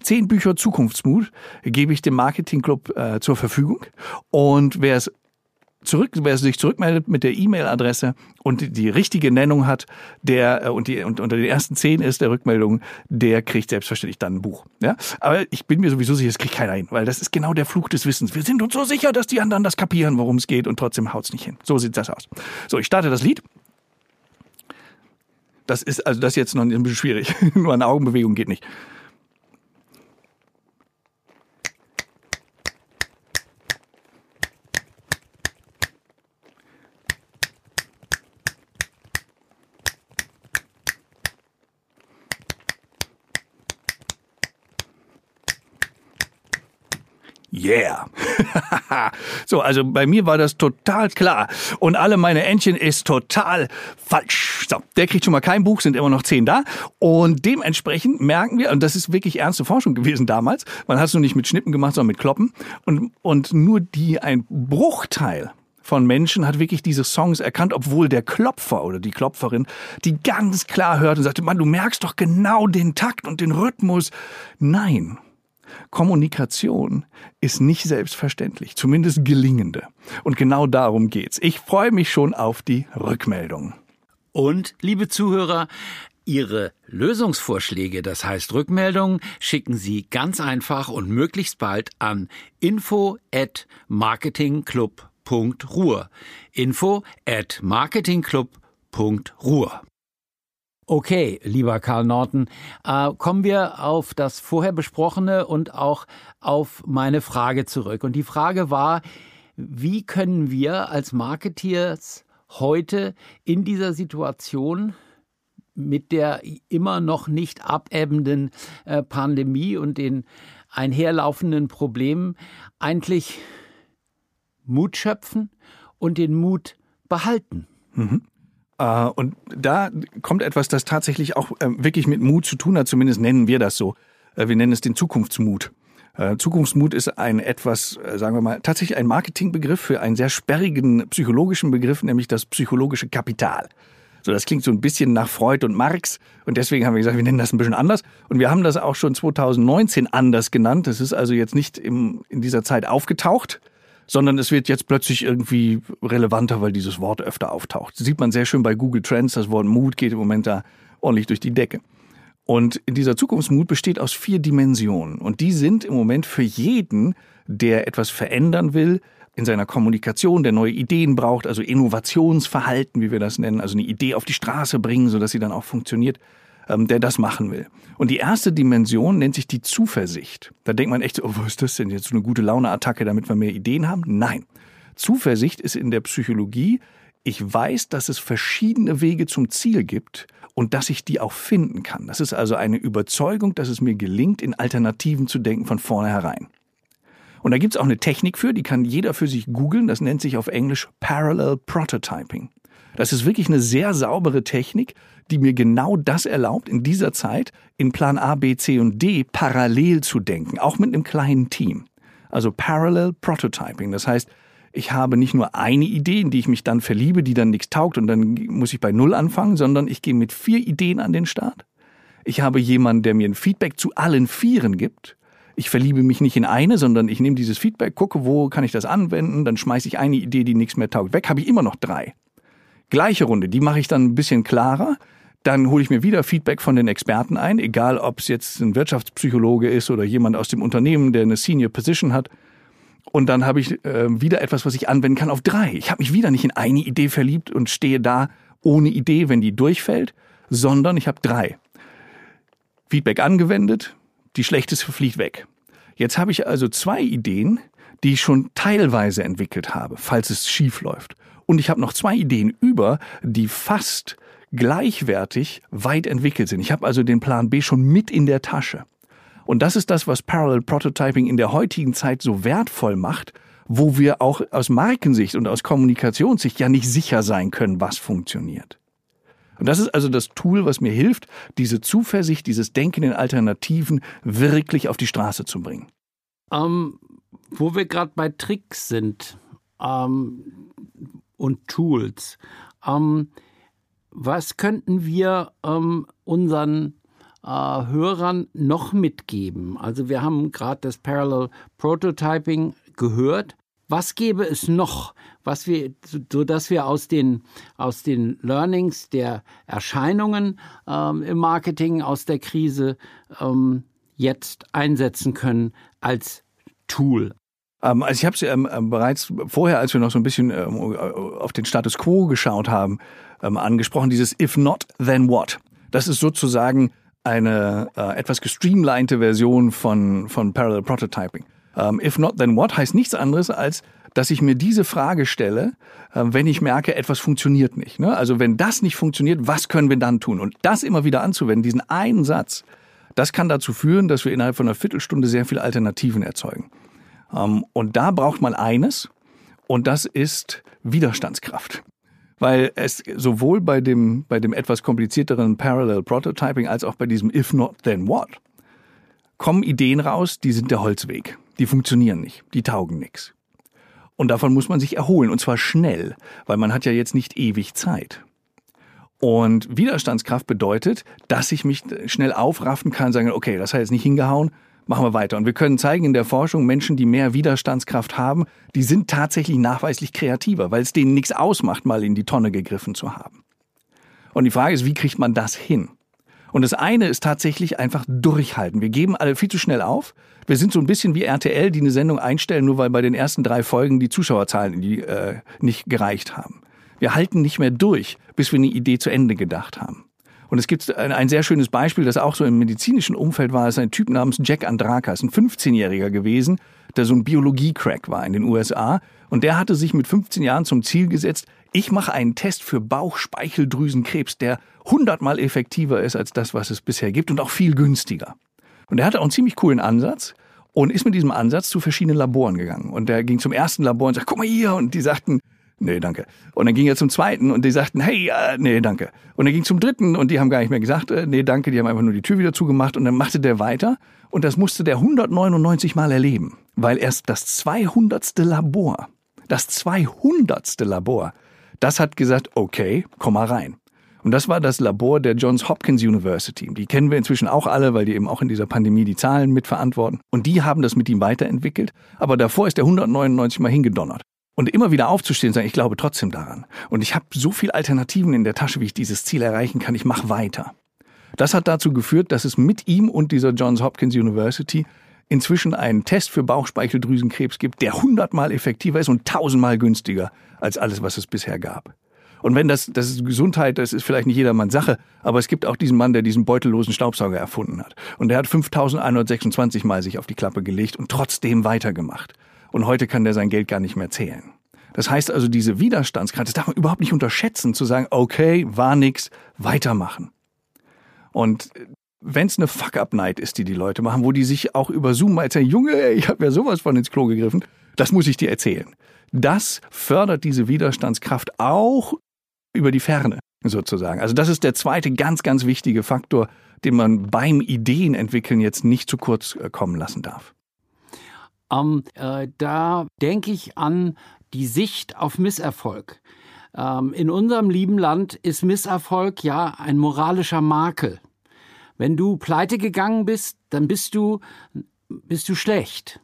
zehn Bücher Zukunftsmut gebe ich dem Marketingclub äh, zur Verfügung. Und wer es zurück, wer sich zurückmeldet mit der E-Mail-Adresse und die richtige Nennung hat, der äh, und die und unter den ersten zehn ist der Rückmeldung, der kriegt selbstverständlich dann ein Buch. Ja, aber ich bin mir sowieso sicher, es kriegt keiner hin, weil das ist genau der Fluch des Wissens. Wir sind uns so sicher, dass die anderen das kapieren, worum es geht, und trotzdem haut's nicht hin. So sieht das aus. So, ich starte das Lied. Das ist also das jetzt noch ein bisschen schwierig. Nur eine Augenbewegung geht nicht. Yeah. so, also bei mir war das total klar. Und alle meine Entchen ist total falsch. So, der kriegt schon mal kein Buch, sind immer noch zehn da. Und dementsprechend merken wir, und das ist wirklich ernste Forschung gewesen damals, man hat es nur nicht mit Schnippen gemacht, sondern mit Kloppen. Und, und nur die, ein Bruchteil von Menschen hat wirklich diese Songs erkannt, obwohl der Klopfer oder die Klopferin die ganz klar hört und sagte, Mann, du merkst doch genau den Takt und den Rhythmus. Nein, Kommunikation ist nicht selbstverständlich, zumindest gelingende. Und genau darum geht's. Ich freue mich schon auf die Rückmeldung. Und, liebe Zuhörer, Ihre Lösungsvorschläge, das heißt Rückmeldungen, schicken Sie ganz einfach und möglichst bald an info at marketingclub.ruhr. Info at marketingclub.ruhr. Okay, lieber Karl Norton, äh, kommen wir auf das vorher besprochene und auch auf meine Frage zurück. Und die Frage war, wie können wir als Marketeers heute in dieser Situation mit der immer noch nicht abebbenden äh, Pandemie und den einherlaufenden Problemen eigentlich Mut schöpfen und den Mut behalten? Mhm. Äh, und da kommt etwas, das tatsächlich auch äh, wirklich mit Mut zu tun hat, zumindest nennen wir das so. Äh, wir nennen es den Zukunftsmut. Zukunftsmut ist ein etwas, sagen wir mal, tatsächlich ein Marketingbegriff für einen sehr sperrigen psychologischen Begriff, nämlich das psychologische Kapital. So, das klingt so ein bisschen nach Freud und Marx und deswegen haben wir gesagt, wir nennen das ein bisschen anders. Und wir haben das auch schon 2019 anders genannt. Das ist also jetzt nicht im, in dieser Zeit aufgetaucht, sondern es wird jetzt plötzlich irgendwie relevanter, weil dieses Wort öfter auftaucht. Das sieht man sehr schön bei Google Trends. Das Wort Mut geht im Moment da ordentlich durch die Decke. Und dieser Zukunftsmut besteht aus vier Dimensionen. Und die sind im Moment für jeden, der etwas verändern will, in seiner Kommunikation, der neue Ideen braucht, also Innovationsverhalten, wie wir das nennen, also eine Idee auf die Straße bringen, sodass sie dann auch funktioniert, der das machen will. Und die erste Dimension nennt sich die Zuversicht. Da denkt man echt, oh, was ist das denn jetzt so eine gute Laune-Attacke, damit wir mehr Ideen haben? Nein. Zuversicht ist in der Psychologie ich weiß, dass es verschiedene Wege zum Ziel gibt und dass ich die auch finden kann. Das ist also eine Überzeugung, dass es mir gelingt, in Alternativen zu denken von vornherein. Und da gibt's auch eine Technik für, die kann jeder für sich googeln. Das nennt sich auf Englisch Parallel Prototyping. Das ist wirklich eine sehr saubere Technik, die mir genau das erlaubt, in dieser Zeit in Plan A, B, C und D parallel zu denken, auch mit einem kleinen Team. Also Parallel Prototyping. Das heißt, ich habe nicht nur eine Idee, in die ich mich dann verliebe, die dann nichts taugt und dann muss ich bei Null anfangen, sondern ich gehe mit vier Ideen an den Start. Ich habe jemanden, der mir ein Feedback zu allen Vieren gibt. Ich verliebe mich nicht in eine, sondern ich nehme dieses Feedback, gucke, wo kann ich das anwenden, dann schmeiße ich eine Idee, die nichts mehr taugt, weg, habe ich immer noch drei. Gleiche Runde, die mache ich dann ein bisschen klarer. Dann hole ich mir wieder Feedback von den Experten ein, egal ob es jetzt ein Wirtschaftspsychologe ist oder jemand aus dem Unternehmen, der eine Senior Position hat. Und dann habe ich äh, wieder etwas, was ich anwenden kann auf drei. Ich habe mich wieder nicht in eine Idee verliebt und stehe da ohne Idee, wenn die durchfällt, sondern ich habe drei. Feedback angewendet, die schlechteste fliegt weg. Jetzt habe ich also zwei Ideen, die ich schon teilweise entwickelt habe, falls es schief läuft. Und ich habe noch zwei Ideen über, die fast gleichwertig weit entwickelt sind. Ich habe also den Plan B schon mit in der Tasche. Und das ist das, was Parallel Prototyping in der heutigen Zeit so wertvoll macht, wo wir auch aus Markensicht und aus Kommunikationssicht ja nicht sicher sein können, was funktioniert. Und das ist also das Tool, was mir hilft, diese Zuversicht, dieses Denken in Alternativen wirklich auf die Straße zu bringen. Ähm, wo wir gerade bei Tricks sind ähm, und Tools, ähm, was könnten wir ähm, unseren äh, Hörern noch mitgeben? Also wir haben gerade das Parallel Prototyping gehört. Was gäbe es noch, was wir, so dass wir aus den, aus den Learnings der Erscheinungen ähm, im Marketing aus der Krise ähm, jetzt einsetzen können als Tool? Ähm, also ich habe es ähm, ähm, bereits vorher, als wir noch so ein bisschen ähm, auf den Status quo geschaut haben, ähm, angesprochen, dieses If not, then what? Das ist sozusagen eine äh, etwas gestreamlinete Version von, von Parallel Prototyping. Ähm, if not, then what heißt nichts anderes als, dass ich mir diese Frage stelle, äh, wenn ich merke, etwas funktioniert nicht. Ne? Also wenn das nicht funktioniert, was können wir dann tun? Und das immer wieder anzuwenden, diesen einen Satz, das kann dazu führen, dass wir innerhalb von einer Viertelstunde sehr viele Alternativen erzeugen. Ähm, und da braucht man eines, und das ist Widerstandskraft weil es sowohl bei dem, bei dem etwas komplizierteren Parallel Prototyping als auch bei diesem If not, then what kommen Ideen raus, die sind der Holzweg. Die funktionieren nicht, die taugen nichts. Und davon muss man sich erholen, und zwar schnell, weil man hat ja jetzt nicht ewig Zeit. Und Widerstandskraft bedeutet, dass ich mich schnell aufraffen kann, sagen, okay, das hat jetzt nicht hingehauen, machen wir weiter. Und wir können zeigen in der Forschung, Menschen, die mehr Widerstandskraft haben, die sind tatsächlich nachweislich kreativer, weil es denen nichts ausmacht, mal in die Tonne gegriffen zu haben. Und die Frage ist, wie kriegt man das hin? Und das eine ist tatsächlich einfach durchhalten. Wir geben alle viel zu schnell auf. Wir sind so ein bisschen wie RTL, die eine Sendung einstellen, nur weil bei den ersten drei Folgen die Zuschauerzahlen die, äh, nicht gereicht haben. Wir halten nicht mehr durch, bis wir eine Idee zu Ende gedacht haben. Und es gibt ein, ein, sehr schönes Beispiel, das auch so im medizinischen Umfeld war. Es ist ein Typ namens Jack Andrakas, ein 15-Jähriger gewesen, der so ein Biologie-Crack war in den USA. Und der hatte sich mit 15 Jahren zum Ziel gesetzt, ich mache einen Test für Bauchspeicheldrüsenkrebs, der hundertmal effektiver ist als das, was es bisher gibt und auch viel günstiger. Und er hatte auch einen ziemlich coolen Ansatz und ist mit diesem Ansatz zu verschiedenen Laboren gegangen. Und er ging zum ersten Labor und sagt, guck mal hier. Und die sagten, nee, danke. Und dann ging er zum zweiten und die sagten, hey, äh, nee, danke. Und er ging zum dritten und die haben gar nicht mehr gesagt, äh, nee, danke, die haben einfach nur die Tür wieder zugemacht und dann machte der weiter und das musste der 199 Mal erleben, weil erst das 200. Labor, das 200. Labor, das hat gesagt, okay, komm mal rein. Und das war das Labor der Johns Hopkins University. Die kennen wir inzwischen auch alle, weil die eben auch in dieser Pandemie die Zahlen mitverantworten. Und die haben das mit ihm weiterentwickelt. Aber davor ist der 199 mal hingedonnert. Und immer wieder aufzustehen und sagen, ich glaube trotzdem daran. Und ich habe so viele Alternativen in der Tasche, wie ich dieses Ziel erreichen kann. Ich mache weiter. Das hat dazu geführt, dass es mit ihm und dieser Johns Hopkins University inzwischen einen Test für Bauchspeicheldrüsenkrebs gibt, der hundertmal effektiver ist und tausendmal günstiger als alles, was es bisher gab. Und wenn das, das ist Gesundheit, das ist vielleicht nicht jedermanns Sache, aber es gibt auch diesen Mann, der diesen beutellosen Staubsauger erfunden hat. Und der hat 5126 Mal sich auf die Klappe gelegt und trotzdem weitergemacht. Und heute kann der sein Geld gar nicht mehr zählen. Das heißt also, diese Widerstandskraft, das darf man überhaupt nicht unterschätzen, zu sagen, okay, war nix, weitermachen. Und wenn es eine Fuck-Up-Night ist, die die Leute machen, wo die sich auch über Zoom mal erzählen, Junge, ich habe ja sowas von ins Klo gegriffen, das muss ich dir erzählen. Das fördert diese Widerstandskraft auch über die Ferne sozusagen. Also das ist der zweite ganz, ganz wichtige Faktor, den man beim Ideenentwickeln jetzt nicht zu kurz äh, kommen lassen darf. Ähm, äh, da denke ich an die Sicht auf Misserfolg. Ähm, in unserem lieben Land ist Misserfolg ja ein moralischer Makel. Wenn du pleite gegangen bist, dann bist du, bist du schlecht.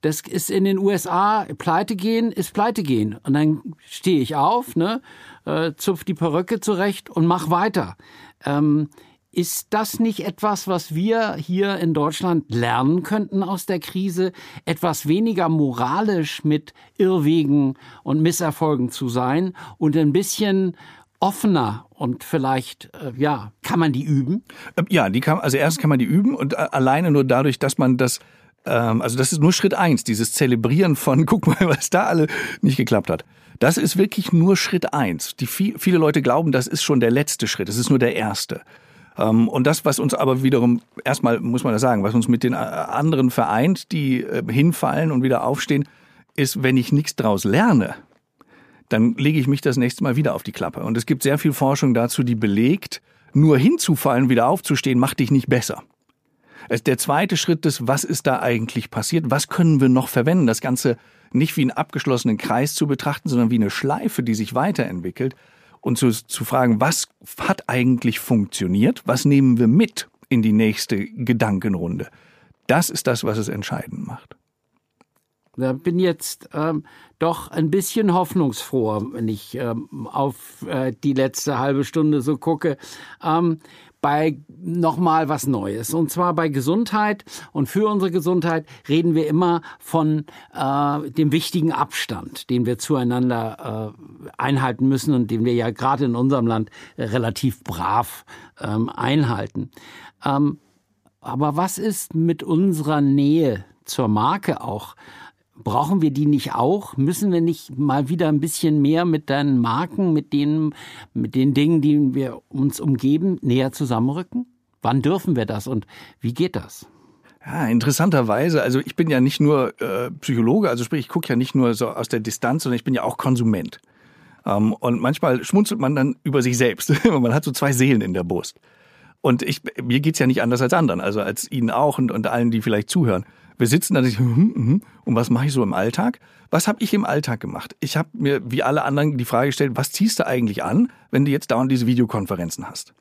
Das ist in den USA, pleite gehen ist pleite gehen. Und dann stehe ich auf, ne, äh, zupf die Perücke zurecht und mach weiter. Ähm, ist das nicht etwas, was wir hier in Deutschland lernen könnten aus der Krise? Etwas weniger moralisch mit Irrwegen und Misserfolgen zu sein und ein bisschen offener und vielleicht, äh, ja, kann man die üben? Ähm, ja, die kann, also erst kann man die üben und äh, alleine nur dadurch, dass man das ähm, also das ist nur Schritt eins, dieses Zelebrieren von, guck mal, was da alle nicht geklappt hat. Das ist wirklich nur Schritt eins. Die viele Leute glauben, das ist schon der letzte Schritt, das ist nur der erste. Ähm, und das, was uns aber wiederum, erstmal muss man das sagen, was uns mit den äh, anderen vereint, die äh, hinfallen und wieder aufstehen, ist, wenn ich nichts draus lerne, dann lege ich mich das nächste Mal wieder auf die Klappe. Und es gibt sehr viel Forschung dazu, die belegt, nur hinzufallen, wieder aufzustehen, macht dich nicht besser. Der zweite Schritt ist, was ist da eigentlich passiert? Was können wir noch verwenden? Das Ganze nicht wie einen abgeschlossenen Kreis zu betrachten, sondern wie eine Schleife, die sich weiterentwickelt und zu, zu fragen, was hat eigentlich funktioniert? Was nehmen wir mit in die nächste Gedankenrunde? Das ist das, was es entscheidend macht. Da bin jetzt ähm, doch ein bisschen hoffnungsfroh, wenn ich ähm, auf äh, die letzte halbe Stunde so gucke. Ähm, bei nochmal was Neues. Und zwar bei Gesundheit und für unsere Gesundheit reden wir immer von äh, dem wichtigen Abstand, den wir zueinander äh, einhalten müssen und den wir ja gerade in unserem Land relativ brav ähm, einhalten. Ähm, aber was ist mit unserer Nähe zur Marke auch? Brauchen wir die nicht auch? Müssen wir nicht mal wieder ein bisschen mehr mit deinen Marken, mit den, mit den Dingen, die wir uns umgeben, näher zusammenrücken? Wann dürfen wir das und wie geht das? Ja, interessanterweise, also ich bin ja nicht nur äh, Psychologe, also sprich, ich gucke ja nicht nur so aus der Distanz, sondern ich bin ja auch Konsument. Ähm, und manchmal schmunzelt man dann über sich selbst. man hat so zwei Seelen in der Brust. Und ich, mir geht's ja nicht anders als anderen, also als Ihnen auch und, und allen, die vielleicht zuhören. Wir sitzen da hm, hm, hm, und was mache ich so im Alltag? Was habe ich im Alltag gemacht? Ich habe mir wie alle anderen die Frage gestellt, was ziehst du eigentlich an, wenn du jetzt dauernd diese Videokonferenzen hast?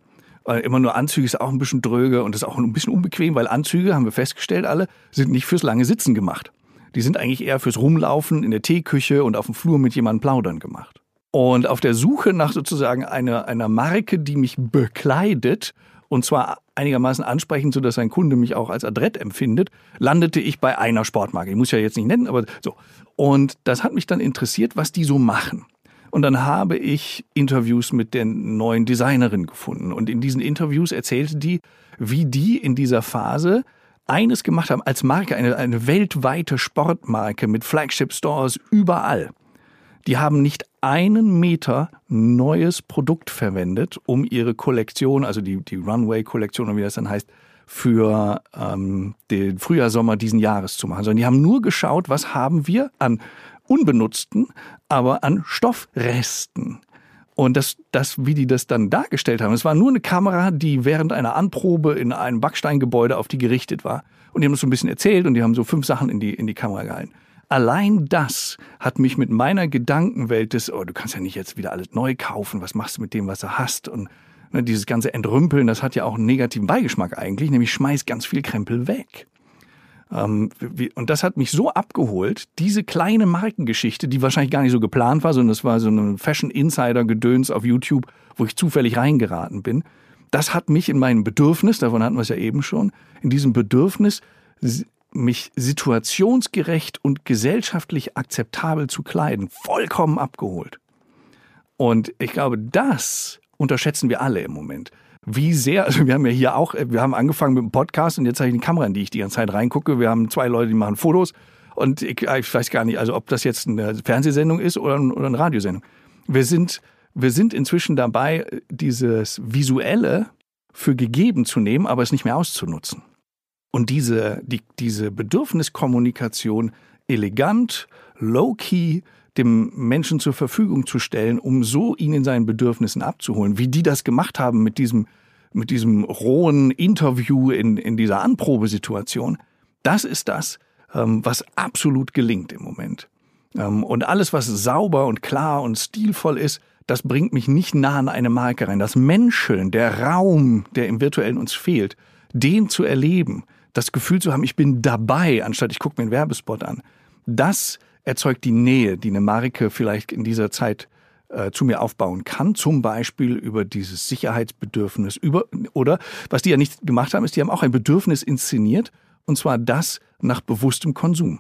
Weil immer nur Anzüge ist auch ein bisschen dröge und ist auch ein bisschen unbequem, weil Anzüge, haben wir festgestellt alle, sind nicht fürs lange Sitzen gemacht. Die sind eigentlich eher fürs Rumlaufen in der Teeküche und auf dem Flur mit jemandem plaudern gemacht. Und auf der Suche nach sozusagen einer, einer Marke, die mich bekleidet und zwar einigermaßen ansprechend, so dass ein Kunde mich auch als adrett empfindet, landete ich bei einer Sportmarke. Ich muss ja jetzt nicht nennen, aber so. Und das hat mich dann interessiert, was die so machen. Und dann habe ich Interviews mit der neuen Designerin gefunden. Und in diesen Interviews erzählte die, wie die in dieser Phase eines gemacht haben als Marke, eine, eine weltweite Sportmarke mit Flagship-Stores überall. Die haben nicht einen Meter neues Produkt verwendet, um ihre Kollektion, also die, die Runway-Kollektion, oder wie das dann heißt, für ähm, den Frühjahr, Sommer diesen Jahres zu machen, sondern die haben nur geschaut, was haben wir an unbenutzten, aber an Stoffresten. Und das, das, wie die das dann dargestellt haben, es war nur eine Kamera, die während einer Anprobe in einem Backsteingebäude auf die gerichtet war. Und die haben das so ein bisschen erzählt und die haben so fünf Sachen in die, in die Kamera gehalten. Allein das hat mich mit meiner Gedankenwelt des, oh, du kannst ja nicht jetzt wieder alles neu kaufen, was machst du mit dem, was du hast? Und ne, dieses ganze Entrümpeln, das hat ja auch einen negativen Beigeschmack eigentlich, nämlich schmeiß ganz viel Krempel weg. Ähm, wie, und das hat mich so abgeholt, diese kleine Markengeschichte, die wahrscheinlich gar nicht so geplant war, sondern das war so ein Fashion Insider Gedöns auf YouTube, wo ich zufällig reingeraten bin. Das hat mich in meinem Bedürfnis, davon hatten wir es ja eben schon, in diesem Bedürfnis, mich situationsgerecht und gesellschaftlich akzeptabel zu kleiden, vollkommen abgeholt. Und ich glaube, das unterschätzen wir alle im Moment. Wie sehr, also wir haben ja hier auch, wir haben angefangen mit dem Podcast und jetzt habe ich eine Kamera, in die ich die ganze Zeit reingucke. Wir haben zwei Leute, die machen Fotos Und ich, ich weiß gar nicht, also ob das jetzt eine Fernsehsendung ist oder, oder eine Radiosendung. Wir sind, wir sind inzwischen dabei, dieses Visuelle für gegeben zu nehmen, aber es nicht mehr auszunutzen. Und diese, die, diese Bedürfniskommunikation elegant, low-key dem Menschen zur Verfügung zu stellen, um so ihn in seinen Bedürfnissen abzuholen, wie die das gemacht haben mit diesem, mit diesem rohen Interview in, in dieser Anprobesituation, das ist das, ähm, was absolut gelingt im Moment. Ähm, und alles, was sauber und klar und stilvoll ist, das bringt mich nicht nah an eine Marke rein. Das Menscheln, der Raum, der im Virtuellen uns fehlt, den zu erleben, das Gefühl zu haben, ich bin dabei, anstatt ich gucke mir einen Werbespot an, das erzeugt die Nähe, die eine Marke vielleicht in dieser Zeit äh, zu mir aufbauen kann, zum Beispiel über dieses Sicherheitsbedürfnis, über oder was die ja nicht gemacht haben, ist, die haben auch ein Bedürfnis inszeniert, und zwar das nach bewusstem Konsum.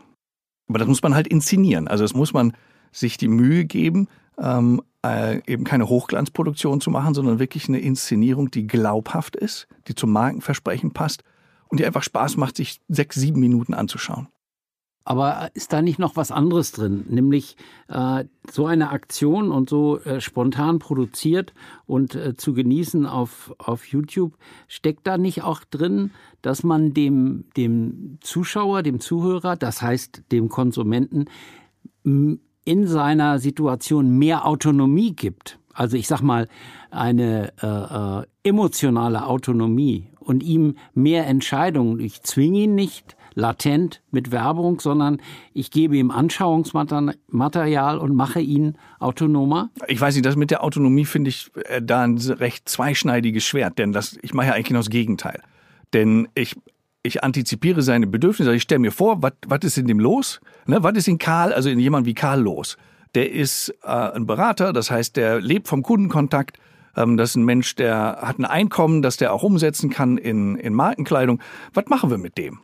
Aber das muss man halt inszenieren. Also das muss man sich die Mühe geben, ähm, äh, eben keine Hochglanzproduktion zu machen, sondern wirklich eine Inszenierung, die glaubhaft ist, die zum Markenversprechen passt und die einfach Spaß macht, sich sechs, sieben Minuten anzuschauen. Aber ist da nicht noch was anderes drin? Nämlich äh, so eine Aktion und so äh, spontan produziert und äh, zu genießen auf, auf YouTube, steckt da nicht auch drin, dass man dem, dem Zuschauer, dem Zuhörer, das heißt dem Konsumenten, in seiner Situation mehr Autonomie gibt? Also ich sag mal, eine äh, äh, emotionale Autonomie und ihm mehr Entscheidungen. Ich zwinge ihn nicht, latent mit Werbung, sondern ich gebe ihm Anschauungsmaterial und mache ihn autonomer? Ich weiß nicht, das mit der Autonomie finde ich äh, da ein recht zweischneidiges Schwert, denn das, ich mache ja eigentlich genau das Gegenteil. Denn ich, ich antizipiere seine Bedürfnisse, ich stelle mir vor, was, was ist in dem los? Ne, was ist in Karl, also in jemand wie Karl los? Der ist äh, ein Berater, das heißt, der lebt vom Kundenkontakt, ähm, das ist ein Mensch, der hat ein Einkommen, das der auch umsetzen kann in, in Markenkleidung. Was machen wir mit dem?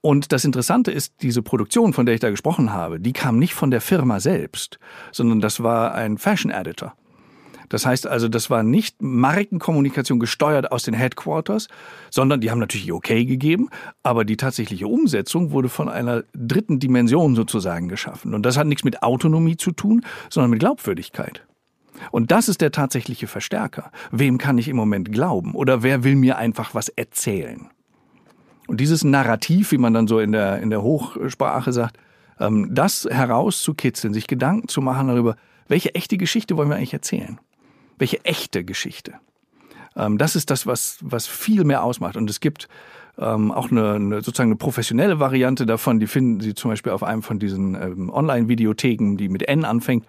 Und das Interessante ist, diese Produktion, von der ich da gesprochen habe, die kam nicht von der Firma selbst, sondern das war ein Fashion Editor. Das heißt also, das war nicht Markenkommunikation gesteuert aus den Headquarters, sondern die haben natürlich okay gegeben, aber die tatsächliche Umsetzung wurde von einer dritten Dimension sozusagen geschaffen. Und das hat nichts mit Autonomie zu tun, sondern mit Glaubwürdigkeit. Und das ist der tatsächliche Verstärker. Wem kann ich im Moment glauben? Oder wer will mir einfach was erzählen? Und dieses Narrativ, wie man dann so in der, in der Hochsprache sagt, ähm, das herauszukitzeln, sich Gedanken zu machen darüber, welche echte Geschichte wollen wir eigentlich erzählen? Welche echte Geschichte? Ähm, das ist das, was, was viel mehr ausmacht. Und es gibt ähm, auch eine, eine sozusagen eine professionelle Variante davon, die finden Sie zum Beispiel auf einem von diesen ähm, Online-Videotheken, die mit N anfängt.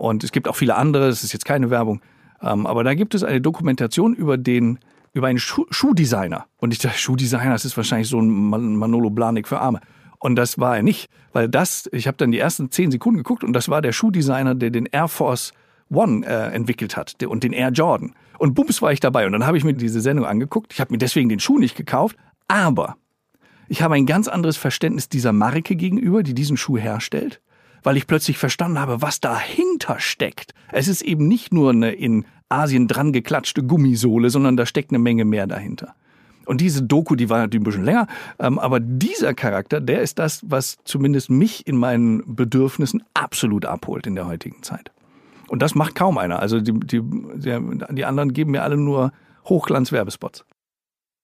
Und es gibt auch viele andere, das ist jetzt keine Werbung. Ähm, aber da gibt es eine Dokumentation über den über einen Schuh Schuhdesigner. Und ich dachte, Schuhdesigner, das ist wahrscheinlich so ein Manolo Blanik für Arme. Und das war er nicht, weil das, ich habe dann die ersten zehn Sekunden geguckt und das war der Schuhdesigner, der den Air Force One äh, entwickelt hat und den Air Jordan. Und bums war ich dabei und dann habe ich mir diese Sendung angeguckt. Ich habe mir deswegen den Schuh nicht gekauft, aber ich habe ein ganz anderes Verständnis dieser Marke gegenüber, die diesen Schuh herstellt, weil ich plötzlich verstanden habe, was dahinter steckt. Es ist eben nicht nur eine in Asien dran geklatschte Gummisohle, sondern da steckt eine Menge mehr dahinter. Und diese Doku, die war natürlich ein bisschen länger, ähm, aber dieser Charakter, der ist das, was zumindest mich in meinen Bedürfnissen absolut abholt in der heutigen Zeit. Und das macht kaum einer. Also die, die, die anderen geben mir alle nur Hochglanz-Werbespots.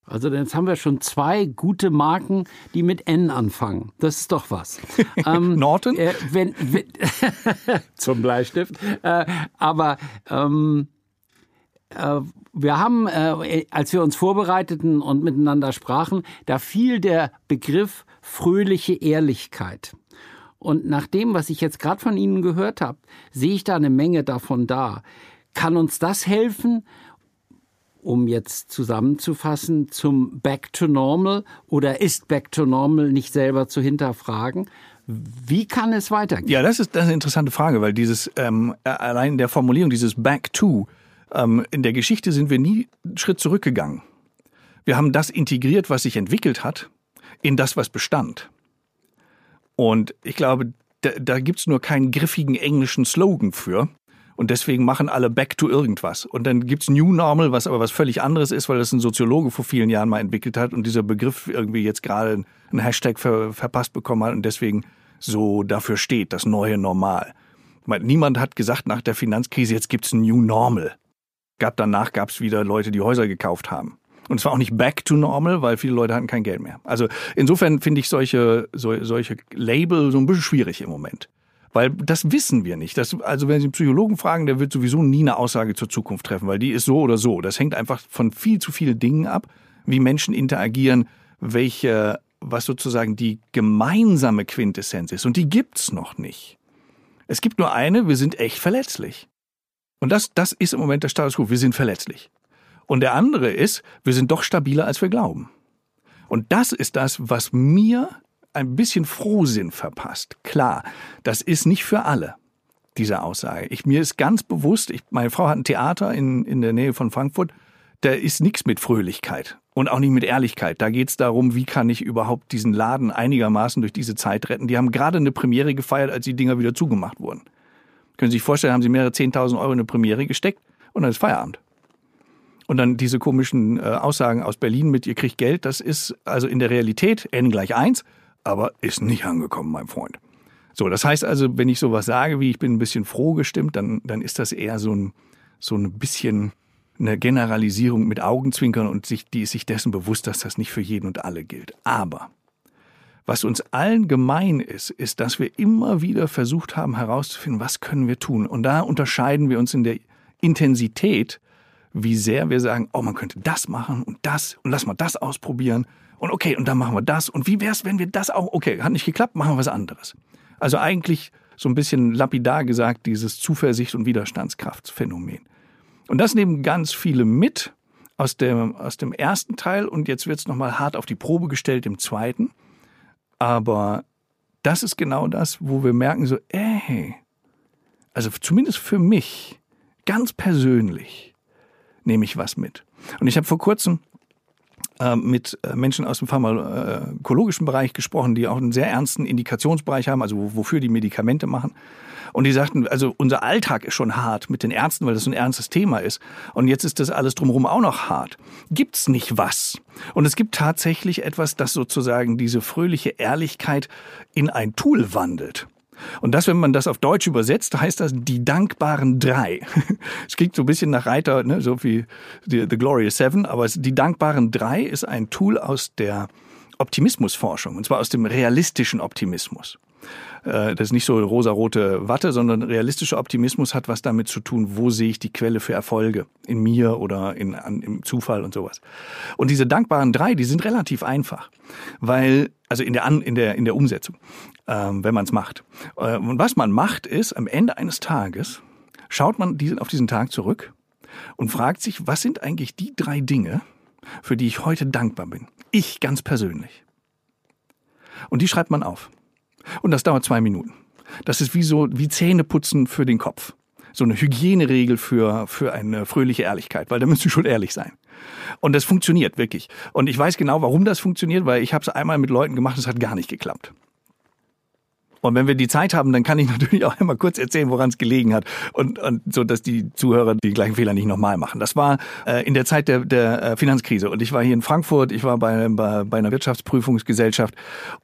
Also jetzt haben wir schon zwei gute Marken, die mit N anfangen. Das ist doch was. ähm, Norton? Äh, wenn, wenn zum Bleistift. Äh, aber ähm, äh, wir haben, äh, als wir uns vorbereiteten und miteinander sprachen, da fiel der Begriff fröhliche Ehrlichkeit. Und nach dem, was ich jetzt gerade von Ihnen gehört habe, sehe ich da eine Menge davon da. Kann uns das helfen, um jetzt zusammenzufassen, zum Back to Normal oder ist Back to Normal nicht selber zu hinterfragen? Wie kann es weitergehen? Ja, das ist, das ist eine interessante Frage, weil dieses ähm, allein der Formulierung, dieses Back to, ähm, in der Geschichte sind wir nie einen Schritt zurückgegangen. Wir haben das integriert, was sich entwickelt hat, in das, was bestand. Und ich glaube, da, da gibt's nur keinen griffigen englischen Slogan für. Und deswegen machen alle Back to irgendwas. Und dann gibt's New Normal, was aber was völlig anderes ist, weil das ein Soziologe vor vielen Jahren mal entwickelt hat und dieser Begriff irgendwie jetzt gerade einen Hashtag ver, verpasst bekommen hat und deswegen so dafür steht, das neue Normal. Niemand hat gesagt nach der Finanzkrise, jetzt gibt's ein New Normal. Gab danach gab's wieder Leute, die Häuser gekauft haben. Und es war auch nicht back to normal, weil viele Leute hatten kein Geld mehr. Also insofern finde ich solche, so, solche Label so ein bisschen schwierig im Moment. Weil das wissen wir nicht. Das, also wenn Sie einen Psychologen fragen, der wird sowieso nie eine Aussage zur Zukunft treffen, weil die ist so oder so. Das hängt einfach von viel zu vielen Dingen ab, wie Menschen interagieren, welche, was sozusagen die gemeinsame Quintessenz ist. Und die gibt's noch nicht. Es gibt nur eine, wir sind echt verletzlich. Und das, das ist im Moment der Status quo. Wir sind verletzlich. Und der andere ist, wir sind doch stabiler, als wir glauben. Und das ist das, was mir ein bisschen Frohsinn verpasst. Klar, das ist nicht für alle, diese Aussage. Ich, mir ist ganz bewusst, ich, meine Frau hat ein Theater in, in der Nähe von Frankfurt, da ist nichts mit Fröhlichkeit und auch nicht mit Ehrlichkeit. Da geht es darum, wie kann ich überhaupt diesen Laden einigermaßen durch diese Zeit retten. Die haben gerade eine Premiere gefeiert, als die Dinger wieder zugemacht wurden. Können Sie sich vorstellen, haben sie mehrere 10.000 Euro in eine Premiere gesteckt und dann ist Feierabend. Und dann diese komischen äh, Aussagen aus Berlin mit, ihr kriegt Geld, das ist also in der Realität n gleich eins, aber ist nicht angekommen, mein Freund. So, das heißt also, wenn ich sowas sage, wie ich bin ein bisschen froh gestimmt, dann, dann ist das eher so ein, so ein bisschen eine Generalisierung mit Augenzwinkern und sich, die ist sich dessen bewusst, dass das nicht für jeden und alle gilt. Aber was uns allen gemein ist, ist, dass wir immer wieder versucht haben herauszufinden, was können wir tun. Und da unterscheiden wir uns in der Intensität wie sehr wir sagen, oh, man könnte das machen und das und lass mal das ausprobieren und okay, und dann machen wir das und wie wär's, wenn wir das auch, okay, hat nicht geklappt, machen wir was anderes. Also eigentlich so ein bisschen lapidar gesagt, dieses Zuversicht- und Widerstandskraftsphänomen. Und das nehmen ganz viele mit aus dem, aus dem ersten Teil und jetzt wird's nochmal hart auf die Probe gestellt im zweiten. Aber das ist genau das, wo wir merken so, ey, also zumindest für mich, ganz persönlich, nehme ich was mit. Und ich habe vor kurzem mit äh, Menschen aus dem pharmakologischen Bereich gesprochen, die auch einen sehr ernsten Indikationsbereich haben, also wofür die Medikamente machen. Und die sagten, also unser Alltag ist schon hart mit den Ärzten, weil das ein ernstes Thema ist. Und jetzt ist das alles drumherum auch noch hart. Gibt's nicht was? Und es gibt tatsächlich etwas, das sozusagen diese fröhliche Ehrlichkeit in ein Tool wandelt. Und das, wenn man das auf Deutsch übersetzt, heißt das die dankbaren drei. Es klingt so ein bisschen nach Reiter, ne, so wie The, The Glorious Seven, aber die dankbaren drei ist ein Tool aus der Optimismusforschung, und zwar aus dem realistischen Optimismus. Äh, das ist nicht so rosarote Watte, sondern realistischer Optimismus hat was damit zu tun, wo sehe ich die Quelle für Erfolge in mir oder in, an, im Zufall und sowas. Und diese dankbaren drei, die sind relativ einfach, weil also in der An, in der in der Umsetzung, ähm, wenn man es macht. Äh, und was man macht, ist am Ende eines Tages schaut man diesen, auf diesen Tag zurück und fragt sich, was sind eigentlich die drei Dinge, für die ich heute dankbar bin? Ich ganz persönlich. Und die schreibt man auf. Und das dauert zwei Minuten. Das ist wie so, wie Zähneputzen für den Kopf. So eine Hygieneregel für, für eine fröhliche Ehrlichkeit, weil da müsst ihr schon ehrlich sein. Und das funktioniert wirklich. Und ich weiß genau, warum das funktioniert, weil ich habe es einmal mit Leuten gemacht, es hat gar nicht geklappt. Und wenn wir die Zeit haben, dann kann ich natürlich auch einmal kurz erzählen, woran es gelegen hat und, und so, dass die Zuhörer die gleichen Fehler nicht nochmal machen. Das war äh, in der Zeit der, der äh, Finanzkrise und ich war hier in Frankfurt, ich war bei, bei, bei einer Wirtschaftsprüfungsgesellschaft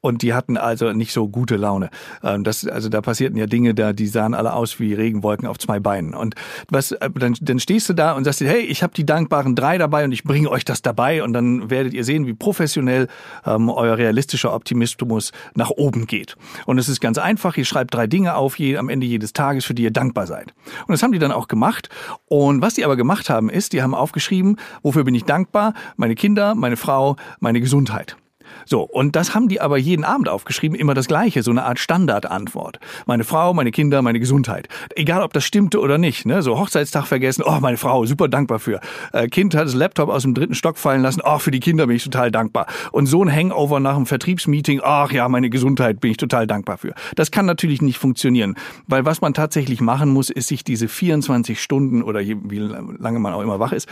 und die hatten also nicht so gute Laune. Ähm, das, also da passierten ja Dinge, da die sahen alle aus wie Regenwolken auf zwei Beinen. Und was, äh, dann, dann stehst du da und sagst dir, hey, ich habe die dankbaren drei dabei und ich bringe euch das dabei und dann werdet ihr sehen, wie professionell ähm, euer realistischer Optimismus nach oben geht. Und es ist ganz einfach. Ihr schreibt drei Dinge auf je, am Ende jedes Tages, für die ihr dankbar seid. Und das haben die dann auch gemacht. Und was die aber gemacht haben, ist, die haben aufgeschrieben, wofür bin ich dankbar? Meine Kinder, meine Frau, meine Gesundheit. So, und das haben die aber jeden Abend aufgeschrieben, immer das Gleiche, so eine Art Standardantwort. Meine Frau, meine Kinder, meine Gesundheit. Egal, ob das stimmte oder nicht. Ne? So Hochzeitstag vergessen, oh, meine Frau, super dankbar für. Äh, kind hat das Laptop aus dem dritten Stock fallen lassen, oh, für die Kinder bin ich total dankbar. Und so ein Hangover nach einem Vertriebsmeeting, ach ja, meine Gesundheit bin ich total dankbar für. Das kann natürlich nicht funktionieren, weil was man tatsächlich machen muss, ist sich diese 24 Stunden oder wie lange man auch immer wach ist,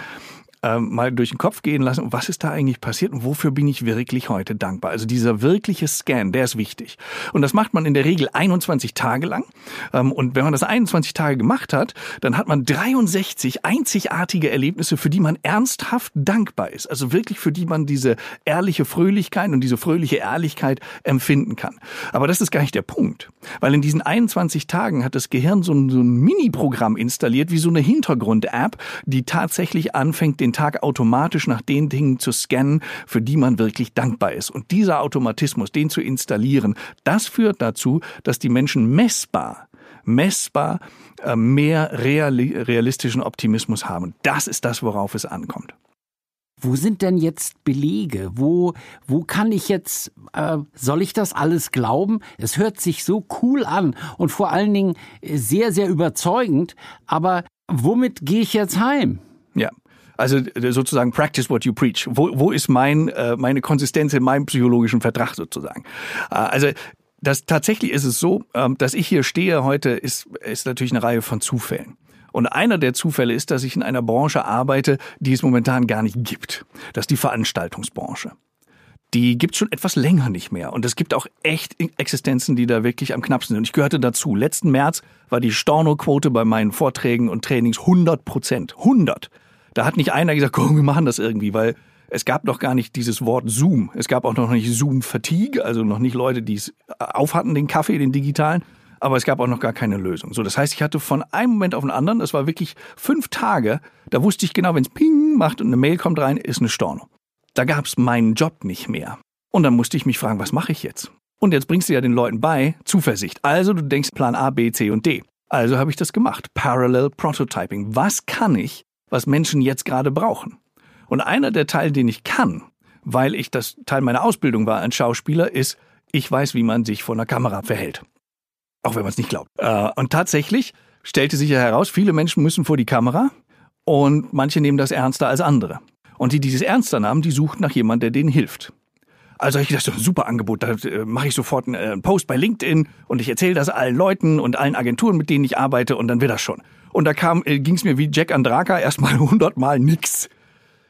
äh, mal durch den Kopf gehen lassen, was ist da eigentlich passiert und wofür bin ich wirklich heute dankbar. Also dieser wirkliche Scan, der ist wichtig. Und das macht man in der Regel 21 Tage lang. Ähm, und wenn man das 21 Tage gemacht hat, dann hat man 63 einzigartige Erlebnisse, für die man ernsthaft dankbar ist. Also wirklich für die man diese ehrliche Fröhlichkeit und diese fröhliche Ehrlichkeit empfinden kann. Aber das ist gar nicht der Punkt. Weil in diesen 21 Tagen hat das Gehirn so ein, so ein Mini-Programm installiert, wie so eine Hintergrund-App, die tatsächlich anfängt, den Tag automatisch nach den Dingen zu scannen, für die man wirklich dankbar ist. Und dieser Automatismus, den zu installieren, das führt dazu, dass die Menschen messbar messbar äh, mehr realistischen Optimismus haben. Das ist das, worauf es ankommt. Wo sind denn jetzt Belege? Wo, wo kann ich jetzt, äh, soll ich das alles glauben? Es hört sich so cool an und vor allen Dingen sehr, sehr überzeugend. Aber womit gehe ich jetzt heim? Ja. Also sozusagen practice what you preach. Wo, wo ist mein, äh, meine Konsistenz in meinem psychologischen Vertrag sozusagen? Äh, also das tatsächlich ist es so, ähm, dass ich hier stehe heute, ist, ist natürlich eine Reihe von Zufällen. Und einer der Zufälle ist, dass ich in einer Branche arbeite, die es momentan gar nicht gibt. Das ist die Veranstaltungsbranche. Die gibt schon etwas länger nicht mehr. Und es gibt auch echt Existenzen, die da wirklich am knappsten sind. Und ich gehörte dazu. Letzten März war die Stornoquote bei meinen Vorträgen und Trainings 100 Prozent. 100. Da hat nicht einer gesagt, komm, wir machen das irgendwie, weil es gab noch gar nicht dieses Wort Zoom. Es gab auch noch nicht Zoom-Fatigue, also noch nicht Leute, die es aufhatten, den Kaffee, den digitalen aber es gab auch noch gar keine Lösung. So, das heißt, ich hatte von einem Moment auf den anderen, das war wirklich fünf Tage, da wusste ich genau, wenn es Ping macht und eine Mail kommt rein, ist eine Storno. Da gab es meinen Job nicht mehr. Und dann musste ich mich fragen, was mache ich jetzt? Und jetzt bringst du ja den Leuten bei Zuversicht. Also du denkst Plan A, B, C und D. Also habe ich das gemacht. Parallel Prototyping. Was kann ich, was Menschen jetzt gerade brauchen? Und einer der Teile, den ich kann, weil ich das Teil meiner Ausbildung war als Schauspieler, ist, ich weiß, wie man sich vor einer Kamera verhält. Auch wenn man es nicht glaubt. Äh, und tatsächlich stellte sich ja heraus, viele Menschen müssen vor die Kamera und manche nehmen das ernster als andere. Und die, die dieses ernster nahmen, die suchten nach jemandem, der denen hilft. Also ich dachte, super Angebot, da äh, mache ich sofort einen äh, Post bei LinkedIn und ich erzähle das allen Leuten und allen Agenturen, mit denen ich arbeite und dann wird das schon. Und da kam, äh, ging es mir wie Jack Andraka erstmal hundertmal nix.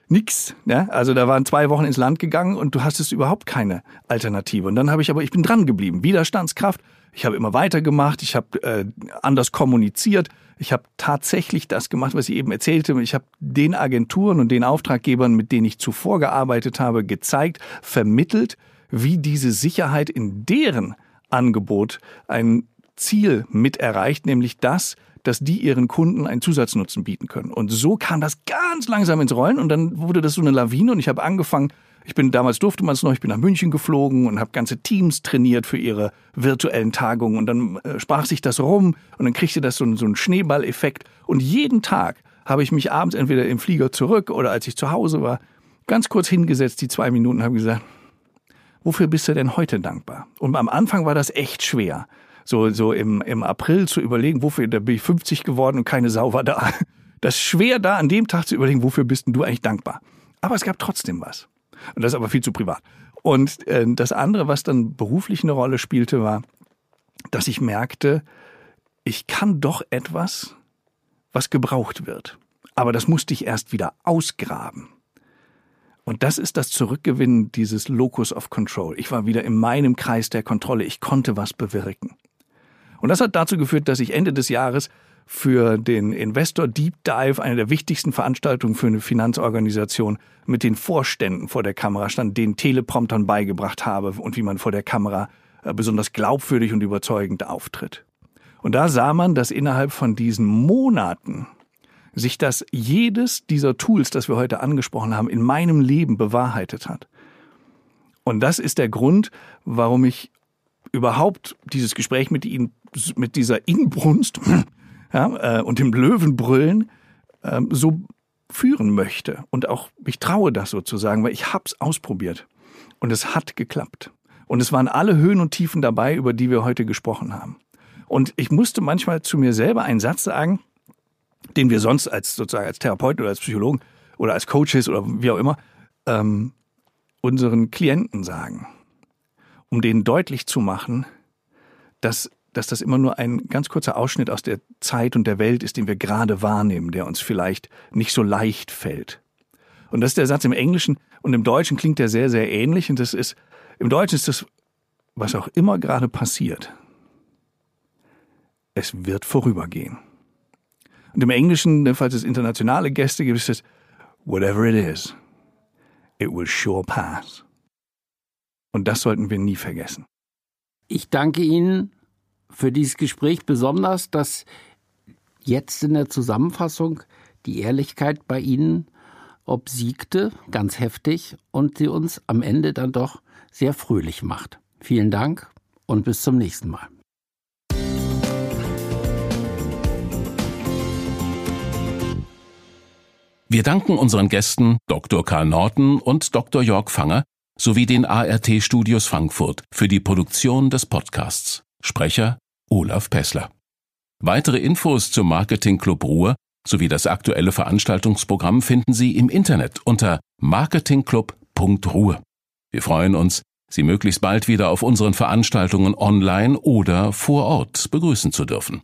Nix. Ja? Also da waren zwei Wochen ins Land gegangen und du hast es überhaupt keine Alternative. Und dann habe ich aber, ich bin dran geblieben. Widerstandskraft ich habe immer weitergemacht, ich habe äh, anders kommuniziert, ich habe tatsächlich das gemacht, was ich eben erzählte. Ich habe den Agenturen und den Auftraggebern, mit denen ich zuvor gearbeitet habe, gezeigt, vermittelt, wie diese Sicherheit in deren Angebot ein Ziel mit erreicht, nämlich das, dass die ihren Kunden einen Zusatznutzen bieten können. Und so kam das ganz langsam ins Rollen und dann wurde das so eine Lawine und ich habe angefangen, ich bin damals durfte man es noch, ich bin nach München geflogen und habe ganze Teams trainiert für ihre virtuellen Tagungen und dann äh, sprach sich das rum und dann kriegte das so, so einen Schneeballeffekt und jeden Tag habe ich mich abends entweder im Flieger zurück oder als ich zu Hause war, ganz kurz hingesetzt, die zwei Minuten, habe gesagt, wofür bist du denn heute dankbar? Und am Anfang war das echt schwer, so, so im, im April zu überlegen, wofür, da bin ich 50 geworden und keine Sau war da. Das ist schwer da an dem Tag zu überlegen, wofür bist denn du eigentlich dankbar? Aber es gab trotzdem was. Und das ist aber viel zu privat. Und äh, das andere, was dann beruflich eine Rolle spielte, war, dass ich merkte, ich kann doch etwas, was gebraucht wird. Aber das musste ich erst wieder ausgraben. Und das ist das Zurückgewinnen dieses Locus of Control. Ich war wieder in meinem Kreis der Kontrolle. Ich konnte was bewirken. Und das hat dazu geführt, dass ich Ende des Jahres für den Investor Deep Dive, eine der wichtigsten Veranstaltungen für eine Finanzorganisation, mit den Vorständen vor der Kamera stand, den Telepromptern beigebracht habe und wie man vor der Kamera äh, besonders glaubwürdig und überzeugend auftritt. Und da sah man, dass innerhalb von diesen Monaten sich das jedes dieser Tools, das wir heute angesprochen haben, in meinem Leben bewahrheitet hat. Und das ist der Grund, warum ich überhaupt dieses Gespräch mit Ihnen, mit dieser Inbrunst ja, äh, und dem Löwenbrüllen äh, so führen möchte und auch mich traue das sozusagen, weil ich hab's ausprobiert und es hat geklappt. Und es waren alle Höhen und Tiefen dabei, über die wir heute gesprochen haben. Und ich musste manchmal zu mir selber einen Satz sagen, den wir sonst als sozusagen als Therapeuten oder als Psychologen oder als Coaches oder wie auch immer ähm, unseren Klienten sagen, um denen deutlich zu machen, dass dass das immer nur ein ganz kurzer Ausschnitt aus der Zeit und der Welt ist, den wir gerade wahrnehmen, der uns vielleicht nicht so leicht fällt. Und das ist der Satz im Englischen und im Deutschen klingt der sehr, sehr ähnlich. Und das ist, im Deutschen ist das, was auch immer gerade passiert. Es wird vorübergehen. Und im Englischen, falls es internationale Gäste gibt, ist es, whatever it is, it will sure pass. Und das sollten wir nie vergessen. Ich danke Ihnen für dieses Gespräch besonders, dass jetzt in der Zusammenfassung die Ehrlichkeit bei Ihnen obsiegte, ganz heftig, und sie uns am Ende dann doch sehr fröhlich macht. Vielen Dank und bis zum nächsten Mal. Wir danken unseren Gästen Dr. Karl Norton und Dr. Jörg Fanger sowie den ART Studios Frankfurt für die Produktion des Podcasts. Sprecher Olaf Pessler. Weitere Infos zum Marketing Club Ruhr sowie das aktuelle Veranstaltungsprogramm finden Sie im Internet unter marketingclub.ruhr. Wir freuen uns, Sie möglichst bald wieder auf unseren Veranstaltungen online oder vor Ort begrüßen zu dürfen.